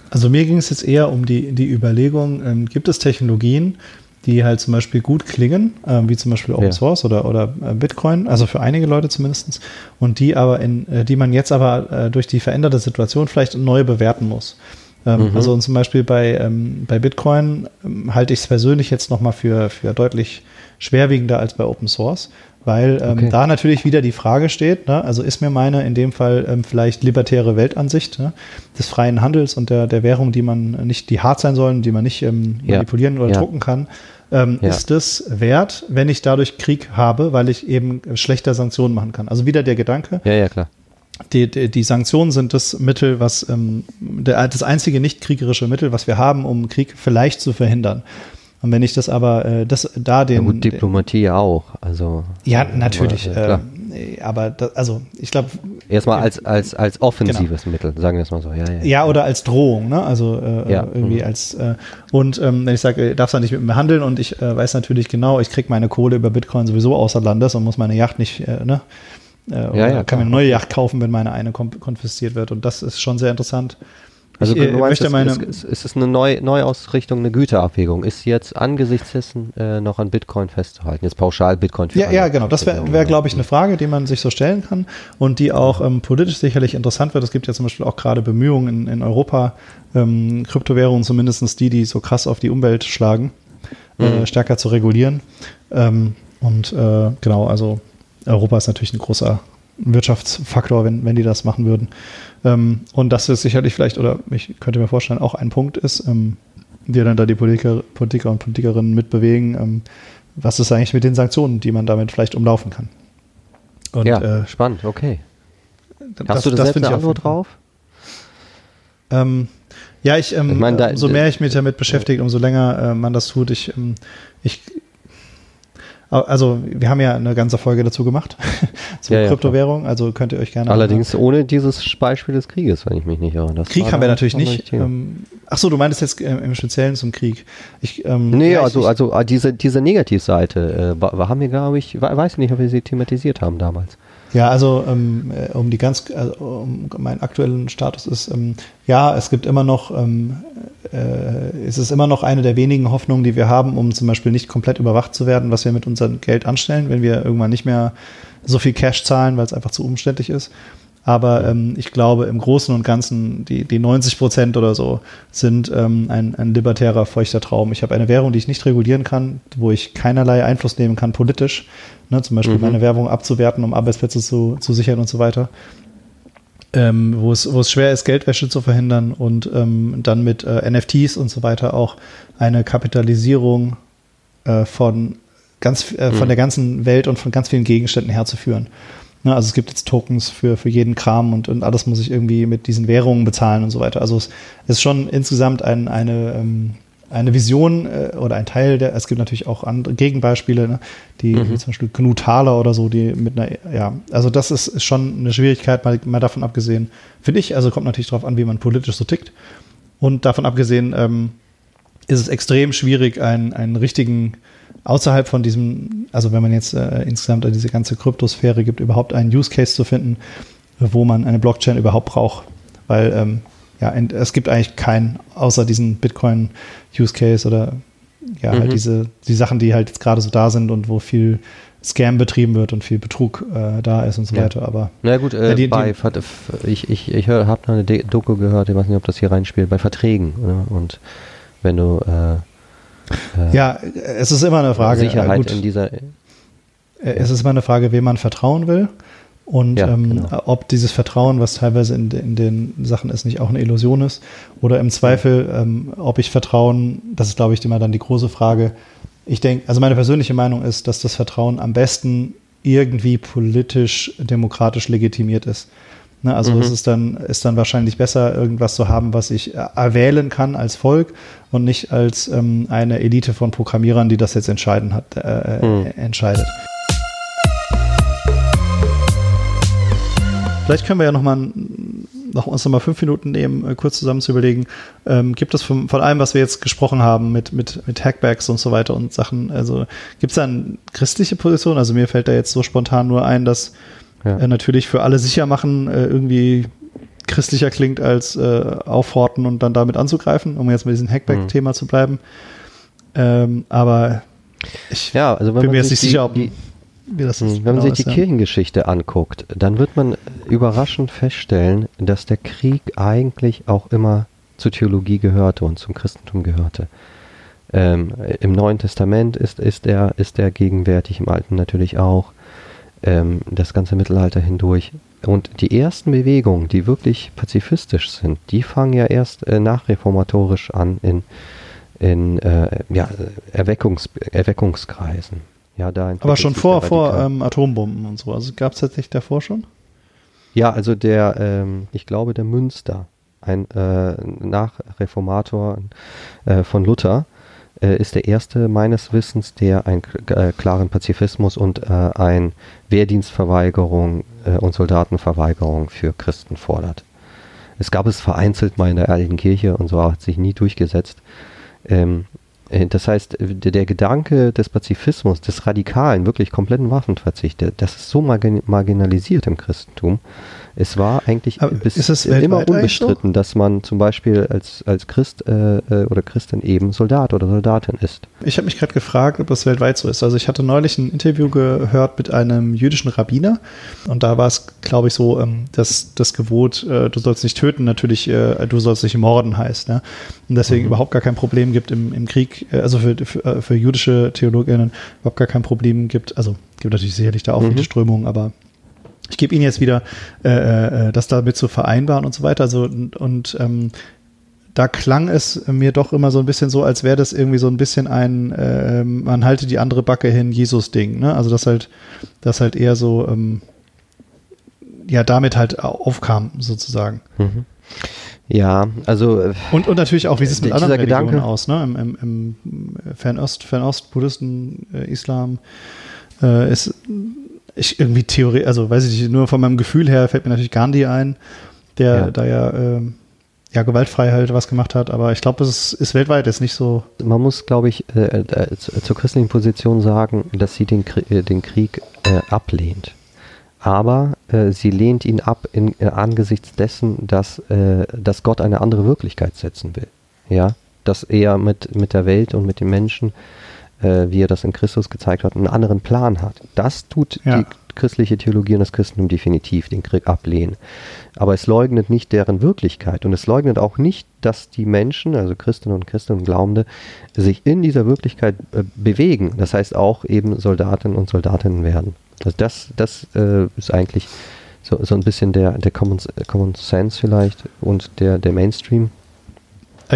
also mir ging es jetzt eher um die, die Überlegung, ähm, gibt es Technologien, die halt zum Beispiel gut klingen, äh, wie zum Beispiel Open ja. Source oder, oder äh, Bitcoin, also für einige Leute zumindest, und die aber in, äh, die man jetzt aber äh, durch die veränderte Situation vielleicht neu bewerten muss. Ähm, mhm. Also und zum Beispiel bei, ähm, bei Bitcoin ähm, halte ich es persönlich jetzt nochmal für, für deutlich schwerwiegender als bei Open Source, weil ähm, okay. da natürlich wieder die Frage steht, ne, also ist mir meine in dem Fall ähm, vielleicht libertäre Weltansicht ne, des freien Handels und der, der Währung, die man nicht, die hart sein sollen, die man nicht ähm, ja. manipulieren oder ja. drucken kann, ähm, ja. ist es wert, wenn ich dadurch Krieg habe, weil ich eben schlechter Sanktionen machen kann. Also wieder der Gedanke. Ja, ja, klar. Die, die, die Sanktionen sind das Mittel, was ähm, der, das einzige nicht kriegerische Mittel, was wir haben, um Krieg vielleicht zu verhindern. Und wenn ich das aber, äh, das da den. Ja gut, Diplomatie ja auch. Also, ja, natürlich. Aber, äh, aber das, also ich glaube. Erstmal als, als, als offensives genau. Mittel, sagen wir es mal so. Ja, ja, ja, oder als Drohung, ne? Also äh, ja. irgendwie mhm. als äh, und ähm, wenn ich sage, darfst du nicht mit mir handeln und ich äh, weiß natürlich genau, ich kriege meine Kohle über Bitcoin sowieso außer Landes und muss meine Yacht nicht, äh, ne? Äh, ja, ja, kann mir eine neue Yacht kaufen, wenn meine eine konfisziert wird. Und das ist schon sehr interessant. Also ich, du meinst, möchte meine, ist, ist, es eine Neu Neuausrichtung, eine Güterabwägung? Ist jetzt angesichts dessen äh, noch an Bitcoin festzuhalten? Jetzt pauschal Bitcoin Ja, ja, genau. Das wäre, wär, glaube ich, eine Frage, die man sich so stellen kann und die auch ähm, politisch sicherlich interessant wird. Es gibt ja zum Beispiel auch gerade Bemühungen in, in Europa, ähm, Kryptowährungen, zumindest die, die so krass auf die Umwelt schlagen, äh, mhm. äh, stärker zu regulieren. Ähm, und äh, genau, also Europa ist natürlich ein großer Wirtschaftsfaktor, wenn, wenn die das machen würden. Ähm, und das ist sicherlich vielleicht, oder ich könnte mir vorstellen, auch ein Punkt ist, ähm, die dann da die Politiker, Politiker und Politikerinnen mitbewegen. Ähm, was ist eigentlich mit den Sanktionen, die man damit vielleicht umlaufen kann? Und, ja, äh, spannend, okay. Hast das, du da selbst eine Antwort drauf? Ähm, ja, ich, ähm, ich mein, da, umso mehr ich mich damit beschäftige, umso länger äh, man das tut, ich, ähm, ich also wir haben ja eine ganze Folge dazu gemacht, zur ja, Kryptowährung, also könnt ihr euch gerne. Allerdings mal. ohne dieses Beispiel des Krieges, wenn ich mich nicht irre. Das Krieg haben wir natürlich nicht. Ähm, ach so, du meintest jetzt äh, im Speziellen zum Krieg. Ich, ähm, nee, ja, also, ich, also ah, diese, diese Negativseite äh, haben wir, glaube ich, weiß nicht, ob wir sie thematisiert haben damals. Ja, also ähm, äh, um die ganz, also, um meinen aktuellen Status ist, ähm, ja, es gibt immer noch, ähm, äh, es ist immer noch eine der wenigen Hoffnungen, die wir haben, um zum Beispiel nicht komplett überwacht zu werden, was wir mit unserem Geld anstellen, wenn wir irgendwann nicht mehr so viel Cash zahlen, weil es einfach zu umständlich ist. Aber ähm, ich glaube, im Großen und Ganzen, die, die 90 Prozent oder so sind ähm, ein, ein libertärer, feuchter Traum. Ich habe eine Währung, die ich nicht regulieren kann, wo ich keinerlei Einfluss nehmen kann politisch. Ne, zum Beispiel mhm. meine Werbung abzuwerten, um Arbeitsplätze zu, zu sichern und so weiter. Ähm, wo, es, wo es schwer ist, Geldwäsche zu verhindern und ähm, dann mit äh, NFTs und so weiter auch eine Kapitalisierung äh, von, ganz, äh, von mhm. der ganzen Welt und von ganz vielen Gegenständen herzuführen. Ne, also es gibt jetzt Tokens für, für jeden Kram und, und alles muss ich irgendwie mit diesen Währungen bezahlen und so weiter. Also es ist schon insgesamt ein, eine, ähm, eine Vision äh, oder ein Teil der, es gibt natürlich auch andere Gegenbeispiele, ne, die mhm. zum Beispiel Knut Thaler oder so, die mit einer, ja, also das ist, ist schon eine Schwierigkeit, mal, mal davon abgesehen, finde ich, also kommt natürlich darauf an, wie man politisch so tickt. Und davon abgesehen ähm, ist es extrem schwierig, einen, einen richtigen, außerhalb von diesem, also wenn man jetzt äh, insgesamt diese ganze Kryptosphäre gibt, überhaupt einen Use Case zu finden, wo man eine Blockchain überhaupt braucht. Weil ähm, ja, es gibt eigentlich keinen, außer diesen Bitcoin-Use-Case oder ja, halt mhm. halt diese, die Sachen, die halt jetzt gerade so da sind und wo viel Scam betrieben wird und viel Betrug äh, da ist und so ja. weiter. Aber na gut, äh, ja, die, bei, die, ich, ich, ich habe noch eine Doku gehört, ich weiß nicht, ob das hier reinspielt, bei Verträgen. Oder? Und wenn du äh, äh ja, es ist immer eine Frage. Sicherheit gut, in dieser. Äh, es ist immer eine Frage, wem man vertrauen will. Und ja, ähm, genau. ob dieses Vertrauen, was teilweise in, in, den Sachen ist, nicht auch eine Illusion ist. Oder im Zweifel, ähm, ob ich Vertrauen, das ist, glaube ich, immer dann die große Frage. Ich denke, also meine persönliche Meinung ist, dass das Vertrauen am besten irgendwie politisch, demokratisch legitimiert ist. Ne, also mhm. es ist dann, ist dann wahrscheinlich besser, irgendwas zu haben, was ich erwählen kann als Volk und nicht als ähm, eine Elite von Programmierern, die das jetzt entscheiden hat, äh, mhm. entscheidet. Vielleicht können wir ja noch mal noch uns noch mal fünf Minuten nehmen, äh, kurz zusammen zu überlegen, ähm, gibt es von, von allem, was wir jetzt gesprochen haben, mit, mit, mit Hackbacks und so weiter und Sachen, also gibt es da eine christliche Position? Also mir fällt da jetzt so spontan nur ein, dass ja. äh, natürlich für alle sicher machen äh, irgendwie christlicher klingt als äh, aufhorten und dann damit anzugreifen, um jetzt mit diesem Hackback-Thema mhm. zu bleiben. Ähm, aber ich ja, also bin mir jetzt nicht die, sicher, ob die, wie das ist. Wenn man genau sich die ja. Kirchengeschichte anguckt, dann wird man überraschend feststellen, dass der Krieg eigentlich auch immer zur Theologie gehörte und zum Christentum gehörte. Ähm, Im Neuen Testament ist, ist, er, ist er gegenwärtig, im Alten natürlich auch, ähm, das ganze Mittelalter hindurch. Und die ersten Bewegungen, die wirklich pazifistisch sind, die fangen ja erst äh, nachreformatorisch an in, in äh, ja, Erweckungs, Erweckungskreisen. Ja, da Aber schon vor, vor ähm, Atombomben und so. Also gab es tatsächlich davor schon? Ja, also der, ähm, ich glaube, der Münster, ein äh, Nachreformator äh, von Luther, äh, ist der erste meines Wissens, der einen äh, klaren Pazifismus und äh, ein Wehrdienstverweigerung äh, und Soldatenverweigerung für Christen fordert. Es gab es vereinzelt mal in der alten Kirche und so hat sich nie durchgesetzt. Ähm, äh, das heißt, der, Gedanke des Pazifismus, des radikalen, wirklich kompletten Waffenverzichts, das ist so marginalisiert im Christentum, es war eigentlich Aber bis immer unbestritten, so? dass man zum Beispiel als, als Christ äh, äh, oder Christin eben Soldat oder Soldatin ist. Ich habe mich gerade gefragt, ob das weltweit so ist. Also ich hatte neulich ein Interview gehört mit einem jüdischen Rabbiner und da war es, glaube ich, so, ähm, dass das Gebot, äh, du sollst nicht töten, natürlich, äh, du sollst nicht morden heißt. Ne? Und deswegen mhm. überhaupt gar kein Problem gibt im, im Krieg, äh, also für, für, äh, für jüdische Theologinnen überhaupt gar kein Problem gibt. Also gibt natürlich sicherlich da auch mhm. viele Strömungen, aber ich gebe Ihnen jetzt wieder, äh, äh, das damit zu vereinbaren und so weiter. Also, und, und ähm, da klang es mir doch immer so ein bisschen so, als wäre das irgendwie so ein bisschen ein, äh, man halte die andere Backe hin, Jesus-Ding. Ne? Also das halt, das halt eher so, ähm, ja, damit halt aufkam, sozusagen. Mhm. Ja, also. Äh, und, und natürlich auch, wie sieht es mit anderen Religionen Gedanke, aus, ne? Im, im, im Fernost, Fernost, Buddhisten, äh, Islam äh, ist ich irgendwie Theorie, also weiß ich nicht, nur von meinem Gefühl her fällt mir natürlich Gandhi ein, der ja. da ja, äh, ja gewaltfrei halt was gemacht hat, aber ich glaube, es ist, ist, weltweit jetzt nicht so. Man muss, glaube ich, äh, äh, zur christlichen Position sagen, dass sie den, Krieg, äh, den Krieg äh, ablehnt. Aber äh, sie lehnt ihn ab in, angesichts dessen, dass, dass Gott eine andere Wirklichkeit setzen will. Ja, dass er mit, mit der Welt und mit den Menschen äh, wie er das in Christus gezeigt hat, einen anderen Plan hat. Das tut ja. die christliche Theologie und das Christentum definitiv, den Krieg ablehnen. Aber es leugnet nicht deren Wirklichkeit und es leugnet auch nicht, dass die Menschen, also Christinnen und Christen und Glaubende, sich in dieser Wirklichkeit äh, bewegen. Das heißt auch eben Soldatinnen und Soldatinnen werden. Also das, das äh, ist eigentlich so, so ein bisschen der, der Common, Common Sense vielleicht und der, der Mainstream.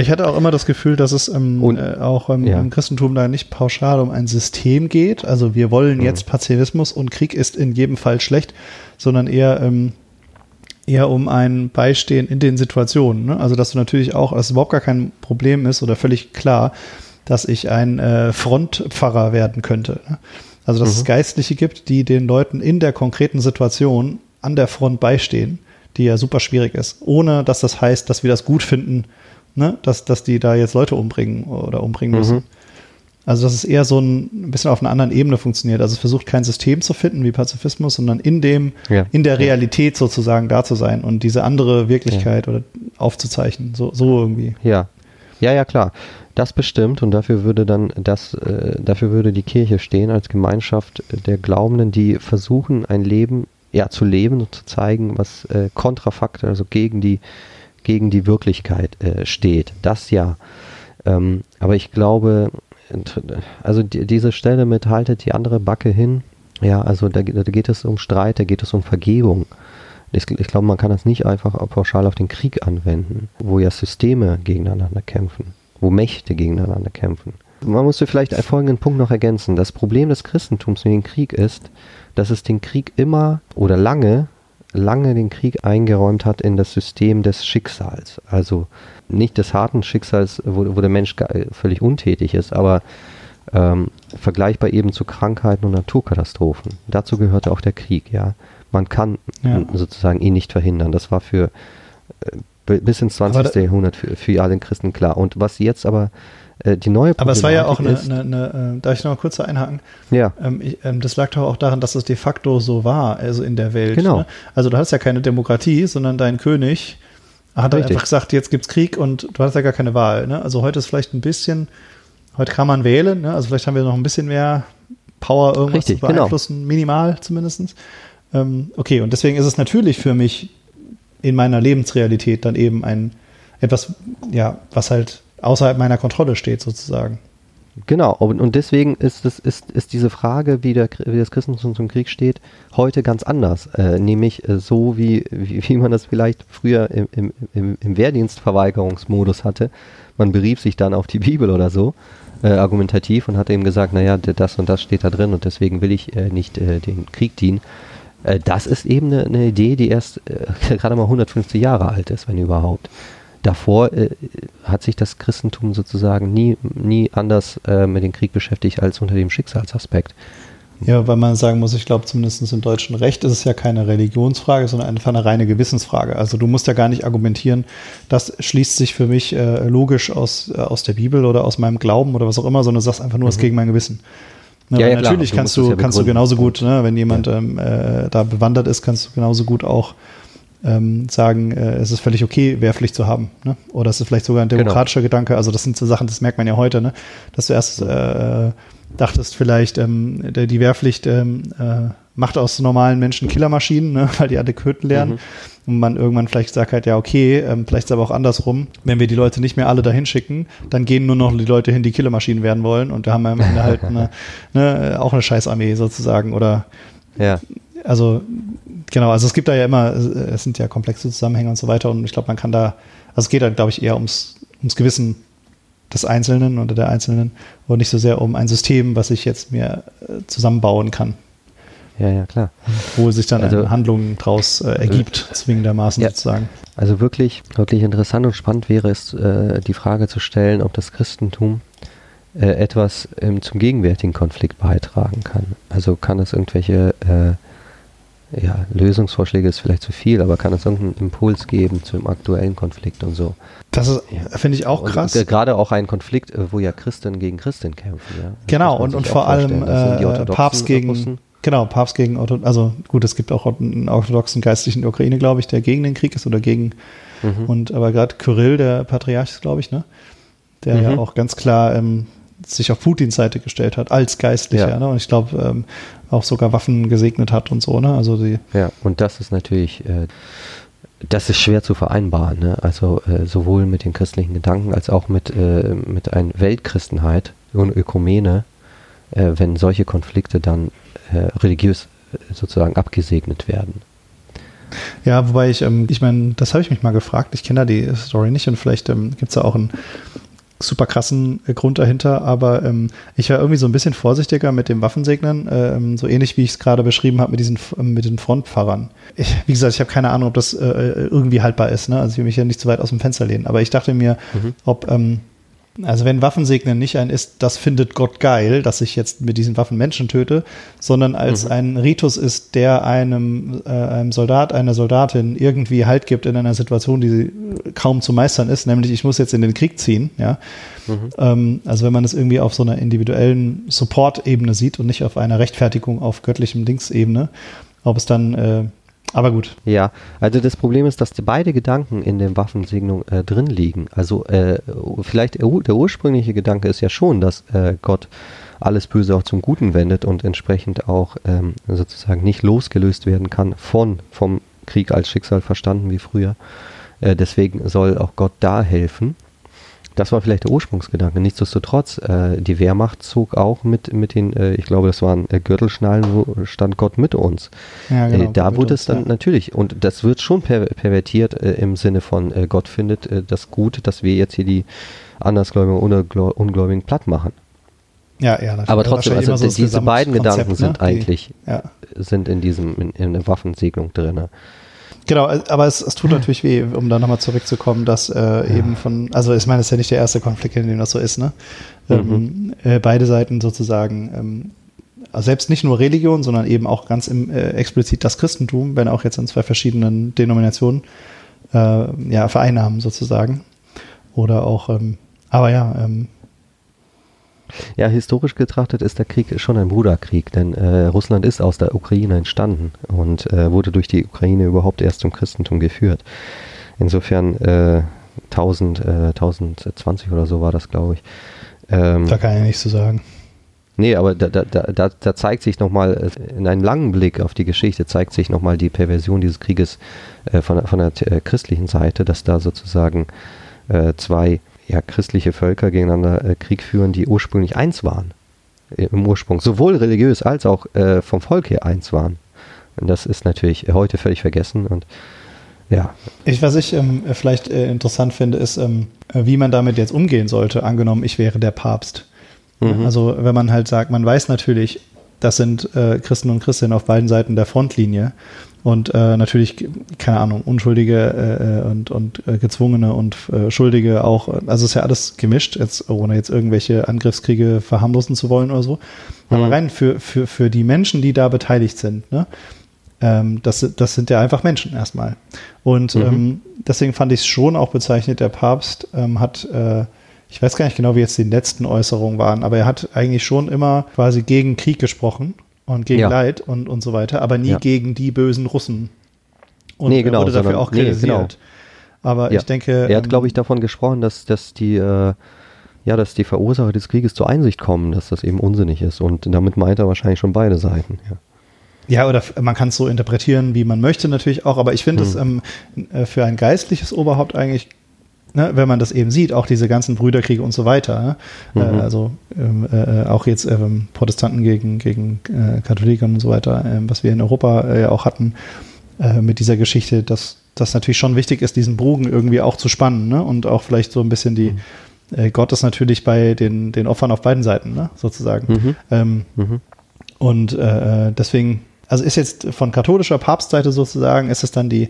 Ich hatte auch immer das Gefühl, dass es ähm, Und, äh, auch ähm, ja. im Christentum da nicht pauschal um ein System geht. Also wir wollen mhm. jetzt Pazifismus und Krieg ist in jedem Fall schlecht, sondern eher, ähm, eher um ein Beistehen in den Situationen. Ne? Also dass du natürlich auch, dass es überhaupt gar kein Problem ist oder völlig klar, dass ich ein äh, Frontpfarrer werden könnte. Ne? Also dass mhm. es Geistliche gibt, die den Leuten in der konkreten Situation an der Front beistehen, die ja super schwierig ist, ohne dass das heißt, dass wir das gut finden, ne? dass, dass die da jetzt Leute umbringen oder umbringen müssen. Mhm. Also, dass es eher so ein, ein, bisschen auf einer anderen Ebene funktioniert. Also, es versucht kein System zu finden wie Pazifismus, sondern in dem, ja. in der Realität sozusagen da zu sein und diese andere Wirklichkeit ja. oder aufzuzeichnen. So, so irgendwie. Ja. Ja, ja, klar. Das bestimmt und dafür würde dann das, äh, dafür würde die Kirche stehen als Gemeinschaft der Glaubenden, die versuchen, ein Leben ja, zu leben und zu zeigen, was äh, kontrafakt, also gegen die gegen die Wirklichkeit äh, steht. Das ja. Ähm, aber ich glaube, also die, diese Stelle mit haltet die andere Backe hin, ja, also da, da geht es um Streit, da geht es um Vergebung. Ich, ich glaube, man kann das nicht einfach pauschal auf den Krieg anwenden, wo ja Systeme gegeneinander kämpfen, wo Mächte gegeneinander kämpfen. Man musste vielleicht folgenden Punkt noch ergänzen. Das Problem des Christentums mit dem Krieg ist, dass es den Krieg immer oder lange lange den Krieg eingeräumt hat in das System des Schicksals. Also nicht des harten Schicksals, wo, wo der Mensch völlig untätig ist, aber ähm, vergleichbar eben zu Krankheiten und Naturkatastrophen. Dazu gehörte auch der Krieg, ja. Man kann ja. sozusagen ihn nicht verhindern. Das war für äh, bis ins 20. Jahrhundert für, für alle Christen klar. Und was jetzt aber die neue Aber es war ja auch eine, eine, eine äh, darf ich noch mal kurz einhaken? Ja. Ähm, ich, ähm, das lag doch auch daran, dass es de facto so war, also in der Welt. Genau. Ne? Also du hast ja keine Demokratie, sondern dein König hat Richtig. einfach gesagt, jetzt gibt's Krieg und du hast ja gar keine Wahl. Ne? Also heute ist vielleicht ein bisschen, heute kann man wählen, ne? also vielleicht haben wir noch ein bisschen mehr Power, irgendwas Richtig, zu genau. beeinflussen, genau. minimal zumindest. Ähm, okay, und deswegen ist es natürlich für mich in meiner Lebensrealität dann eben ein etwas, ja, was halt außerhalb meiner Kontrolle steht, sozusagen. Genau, und, deswegen ist, das, ist, ist diese Frage, wie, der, wie das Christentum zum Krieg steht, heute ganz anders. Äh, nämlich äh, so, wie, wie, wie, man das vielleicht früher im, im, im, Wehrdienstverweigerungsmodus hatte. Man berief sich dann auf die Bibel oder so, äh, argumentativ, und hat eben gesagt, naja, das und das steht da drin und deswegen will ich äh, nicht äh, den Krieg dienen. Das ist eben eine, eine Idee, die erst gerade mal 150 Jahre alt ist, wenn überhaupt davor äh, hat sich das Christentum sozusagen nie, nie anders äh, mit dem Krieg beschäftigt als unter dem Schicksalsaspekt. Ja, weil man sagen muss, ich glaube, zumindest im deutschen Recht ist es ja keine Religionsfrage, sondern einfach eine reine Gewissensfrage. Also du musst ja gar nicht argumentieren, das schließt sich für mich äh, logisch aus, äh, aus der Bibel oder aus meinem Glauben oder was auch immer, sondern du sagst einfach nur, es mhm. gegen mein Gewissen. Ne, ja, ja, natürlich klar, kannst du, ja kannst du genauso gut, ne, wenn jemand ähm, äh, da bewandert ist, kannst du genauso gut auch ähm, sagen, äh, es ist völlig okay, Wehrpflicht zu haben. Ne? Oder es ist vielleicht sogar ein genau. demokratischer genau. Gedanke. Also das sind so Sachen, das merkt man ja heute, ne? dass du erst äh, dachtest vielleicht, ähm, die Wehrpflicht ähm, äh, macht aus normalen Menschen Killermaschinen, ne? weil die alle Köten lernen. Mhm. Und man irgendwann vielleicht sagt halt, ja, okay, ähm, vielleicht ist aber auch andersrum. Wenn wir die Leute nicht mehr alle dahin schicken, dann gehen nur noch die Leute hin, die Killermaschinen werden wollen. Und da haben wir am Ende halt eine, ne, auch eine Scheißarmee sozusagen. Oder ja. also genau, also es gibt da ja immer, es sind ja komplexe Zusammenhänge und so weiter und ich glaube, man kann da, also es geht dann, glaube ich, eher ums, ums Gewissen des Einzelnen oder der Einzelnen und nicht so sehr um ein System, was ich jetzt mir äh, zusammenbauen kann. Ja, ja, klar. Wo sich dann also, eine Handlung daraus äh, ergibt, zwingendermaßen ja, sozusagen. Also wirklich, wirklich interessant und spannend wäre es, äh, die Frage zu stellen, ob das Christentum äh, etwas ähm, zum gegenwärtigen Konflikt beitragen kann. Also kann es irgendwelche äh, ja, Lösungsvorschläge ist vielleicht zu viel, aber kann es irgendeinen Impuls geben zum aktuellen Konflikt und so. Das ist, ja. finde ich auch krass. Und, gerade auch ein Konflikt, äh, wo ja Christen gegen Christen kämpfen. Ja? Genau, und, und vor allem äh, Papst gegen, Russen. genau, Papst gegen, also gut, es gibt auch einen orthodoxen Geistlichen in der Ukraine, glaube ich, der gegen den Krieg ist oder gegen, mhm. und aber gerade Kyrill, der Patriarch ist, glaube ich, ne? Der mhm. ja auch ganz klar ähm, sich auf Putins Seite gestellt hat, als Geistlicher. Ja. Ne? Und ich glaube, ähm, auch sogar Waffen gesegnet hat und so. Ne? Also die ja, und das ist natürlich, äh, das ist schwer zu vereinbaren. Ne? Also äh, sowohl mit den christlichen Gedanken als auch mit, äh, mit einer Weltchristenheit und Ökumene, äh, wenn solche Konflikte dann äh, religiös äh, sozusagen abgesegnet werden. Ja, wobei ich, ähm, ich meine, das habe ich mich mal gefragt. Ich kenne da die Story nicht und vielleicht ähm, gibt es da auch ein super krassen äh, Grund dahinter, aber ähm, ich war irgendwie so ein bisschen vorsichtiger mit dem Waffensegnen, ähm, so ähnlich wie ich es gerade beschrieben habe mit diesen mit den Frontfahrern. Ich, wie gesagt, ich habe keine Ahnung, ob das äh, irgendwie haltbar ist, ne? Also ich will mich ja nicht zu weit aus dem Fenster lehnen, aber ich dachte mir, mhm. ob ähm, also wenn Waffensegnen nicht ein ist, das findet Gott geil, dass ich jetzt mit diesen Waffen Menschen töte, sondern als mhm. ein Ritus ist, der einem, äh, einem Soldat, einer Soldatin irgendwie Halt gibt in einer Situation, die kaum zu meistern ist, nämlich ich muss jetzt in den Krieg ziehen, ja. Mhm. Ähm, also wenn man es irgendwie auf so einer individuellen Support-Ebene sieht und nicht auf einer Rechtfertigung auf göttlichem Dings-Ebene, ob es dann äh, aber gut. Ja, also das Problem ist, dass die beide Gedanken in der Waffensegnung äh, drin liegen. Also äh, vielleicht der ursprüngliche Gedanke ist ja schon, dass äh, Gott alles Böse auch zum Guten wendet und entsprechend auch ähm, sozusagen nicht losgelöst werden kann von vom Krieg als Schicksal verstanden wie früher. Äh, deswegen soll auch Gott da helfen. Das war vielleicht der Ursprungsgedanke. Nichtsdestotrotz, äh, die Wehrmacht zog auch mit, mit den, äh, ich glaube, das waren äh, Gürtelschnallen, wo stand Gott mit uns. Ja, genau, äh, da wurde es dann ja. natürlich, und das wird schon per, pervertiert äh, im Sinne von, äh, Gott findet das gut, dass wir jetzt hier die Andersgläubigen und Ungläubigen platt machen. Ja, ja. Aber trotzdem, also so diese beiden Gedanken sind ne? eigentlich, ja. sind in diesem, in, in der Waffensegnung drin. Genau, aber es, es tut natürlich weh, um da nochmal zurückzukommen, dass äh, ja. eben von, also ich meine, es ist ja nicht der erste Konflikt, in dem das so ist, ne? Mhm. Ähm, äh, beide Seiten sozusagen, ähm, also selbst nicht nur Religion, sondern eben auch ganz im, äh, explizit das Christentum, wenn auch jetzt in zwei verschiedenen Denominationen, äh, ja, vereinnahmen sozusagen. Oder auch, ähm, aber ja, ähm, ja, historisch betrachtet ist der Krieg schon ein Bruderkrieg, denn äh, Russland ist aus der Ukraine entstanden und äh, wurde durch die Ukraine überhaupt erst zum Christentum geführt. Insofern äh, 1000, äh, 1020 oder so war das, glaube ich. Ähm, da kann ich nichts zu sagen. Nee, aber da, da, da, da zeigt sich nochmal, äh, in einem langen Blick auf die Geschichte, zeigt sich nochmal die Perversion dieses Krieges äh, von, von der äh, christlichen Seite, dass da sozusagen äh, zwei ja, christliche Völker gegeneinander äh, Krieg führen, die ursprünglich eins waren. Im Ursprung. Sowohl religiös als auch äh, vom Volk her eins waren. Und das ist natürlich heute völlig vergessen und ja. Ich, was ich ähm, vielleicht äh, interessant finde, ist, ähm, wie man damit jetzt umgehen sollte, angenommen, ich wäre der Papst. Mhm. Also, wenn man halt sagt, man weiß natürlich, das sind äh, Christen und Christinnen auf beiden Seiten der Frontlinie. Und äh, natürlich, keine Ahnung, Unschuldige äh, äh, und, und äh, Gezwungene und äh, Schuldige auch. Also ist ja alles gemischt, jetzt, ohne jetzt irgendwelche Angriffskriege verharmlosen zu wollen oder so. Mhm. Aber rein für, für, für die Menschen, die da beteiligt sind, ne? Ähm, das, das sind ja einfach Menschen erstmal. Und mhm. ähm, deswegen fand ich es schon auch bezeichnet, der Papst ähm, hat äh, ich weiß gar nicht genau, wie jetzt die letzten Äußerungen waren, aber er hat eigentlich schon immer quasi gegen Krieg gesprochen und gegen ja. Leid und, und so weiter, aber nie ja. gegen die bösen Russen. Und nee, genau, er wurde dafür auch kritisiert. Nee, genau. Aber ja. ich denke. Er hat, glaube ich, ähm, davon gesprochen, dass, dass die, äh, ja, dass die Verursacher des Krieges zur Einsicht kommen, dass das eben unsinnig ist. Und damit meint er wahrscheinlich schon beide Seiten, ja. Ja, oder man kann es so interpretieren, wie man möchte natürlich auch, aber ich finde es hm. ähm, äh, für ein geistliches Oberhaupt eigentlich ne, wenn man das eben sieht, auch diese ganzen Brüderkriege und so weiter. Ne? Mhm. Äh, also ähm, äh, auch jetzt ähm, Protestanten gegen, gegen äh, Katholiken und so weiter, ähm, was wir in Europa äh, ja auch hatten, äh, mit dieser Geschichte, dass das natürlich schon wichtig ist, diesen Bogen irgendwie auch zu spannen ne? und auch vielleicht so ein bisschen die, mhm. äh, Gott ist natürlich bei den, den Opfern auf beiden Seiten, ne? sozusagen. Mhm. Ähm, mhm. Und äh, deswegen, also ist jetzt von katholischer Papstseite sozusagen, ist es dann die,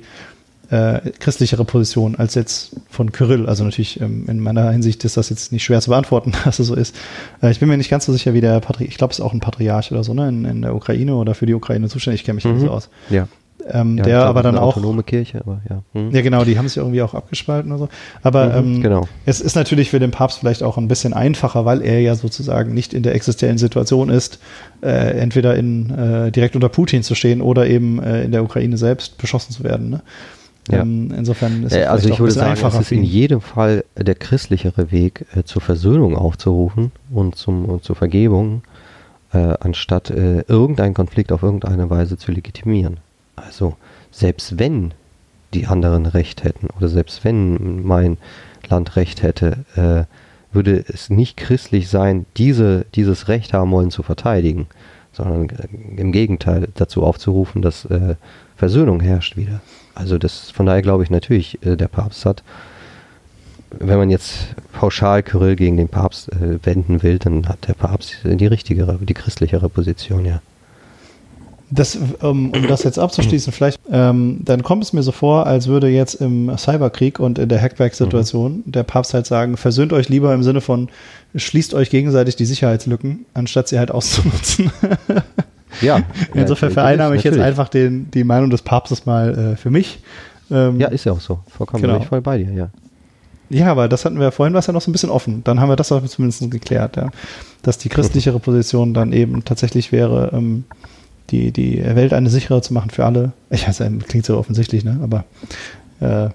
äh, christlichere Position als jetzt von Kyrill. Also natürlich ähm, in meiner Hinsicht ist das jetzt nicht schwer zu beantworten, dass es so ist. Äh, ich bin mir nicht ganz so sicher, wie der Patriarch, ich glaube, es ist auch ein Patriarch oder so, ne, in, in, der Ukraine oder für die Ukraine zuständig. Ich kenne mich mhm. nicht so aus. Ja. Ähm, ja, der glaub, aber dann auch. Autonome Kirche, aber ja. Mhm. Ja, genau, die haben sich irgendwie auch abgespalten oder so. Aber mhm, ähm, genau. es ist natürlich für den Papst vielleicht auch ein bisschen einfacher, weil er ja sozusagen nicht in der existenziellen Situation ist, äh, entweder in, äh, direkt unter Putin zu stehen oder eben äh, in der Ukraine selbst beschossen zu werden. Ne? Ja. Ähm, insofern ist es äh, also ich würde sagen, es ist in jedem Fall der christlichere Weg, äh, zur Versöhnung aufzurufen und zum und zur Vergebung, äh, anstatt äh, irgendeinen Konflikt auf irgendeine Weise zu legitimieren. Also selbst wenn die anderen Recht hätten oder selbst wenn mein Land Recht hätte, äh, würde es nicht christlich sein, diese, dieses Recht haben wollen zu verteidigen, sondern äh, im Gegenteil dazu aufzurufen, dass Versöhnung herrscht wieder. Also das von daher glaube ich natürlich, äh, der Papst hat, wenn man jetzt pauschal Kyrill gegen den Papst äh, wenden will, dann hat der Papst die richtigere, die christlichere Position, ja. Das, um, um das jetzt abzuschließen, vielleicht, ähm, dann kommt es mir so vor, als würde jetzt im Cyberkrieg und in der Hackback-Situation mhm. der Papst halt sagen, versöhnt euch lieber im Sinne von, schließt euch gegenseitig die Sicherheitslücken, anstatt sie halt auszunutzen. Ja. Insofern vereinnahme ich jetzt einfach den, die Meinung des Papstes mal äh, für mich. Ähm, ja, ist ja auch so. Vollkommen genau. bin ich voll bei dir, ja. Ja, aber das hatten wir vorhin, war es ja noch so ein bisschen offen. Dann haben wir das auch zumindest geklärt, ja. Dass die christlichere Position dann eben tatsächlich wäre, ähm, die, die Welt eine sichere zu machen für alle. Ich weiß, klingt so offensichtlich, ne? Aber äh,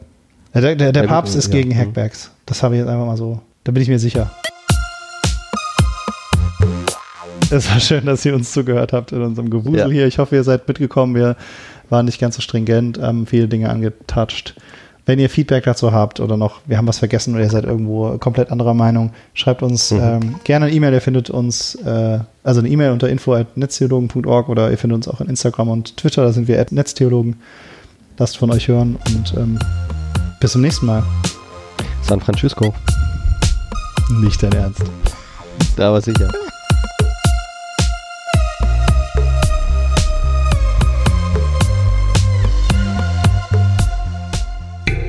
der, der, der Papst ist gegen Hackbacks. Das habe ich jetzt einfach mal so. Da bin ich mir sicher. Es war schön, dass ihr uns zugehört habt in unserem Gewusel ja. hier. Ich hoffe, ihr seid mitgekommen. Wir waren nicht ganz so stringent, haben viele Dinge angetatscht. Wenn ihr Feedback dazu habt oder noch, wir haben was vergessen oder ihr seid irgendwo komplett anderer Meinung, schreibt uns mhm. ähm, gerne eine E-Mail. Ihr findet uns, äh, also eine E-Mail unter info.netztheologen.org oder ihr findet uns auch in Instagram und Twitter, da sind wir Netztheologen. Lasst von euch hören und ähm, bis zum nächsten Mal. San Francisco. Nicht dein Ernst. Da war sicher.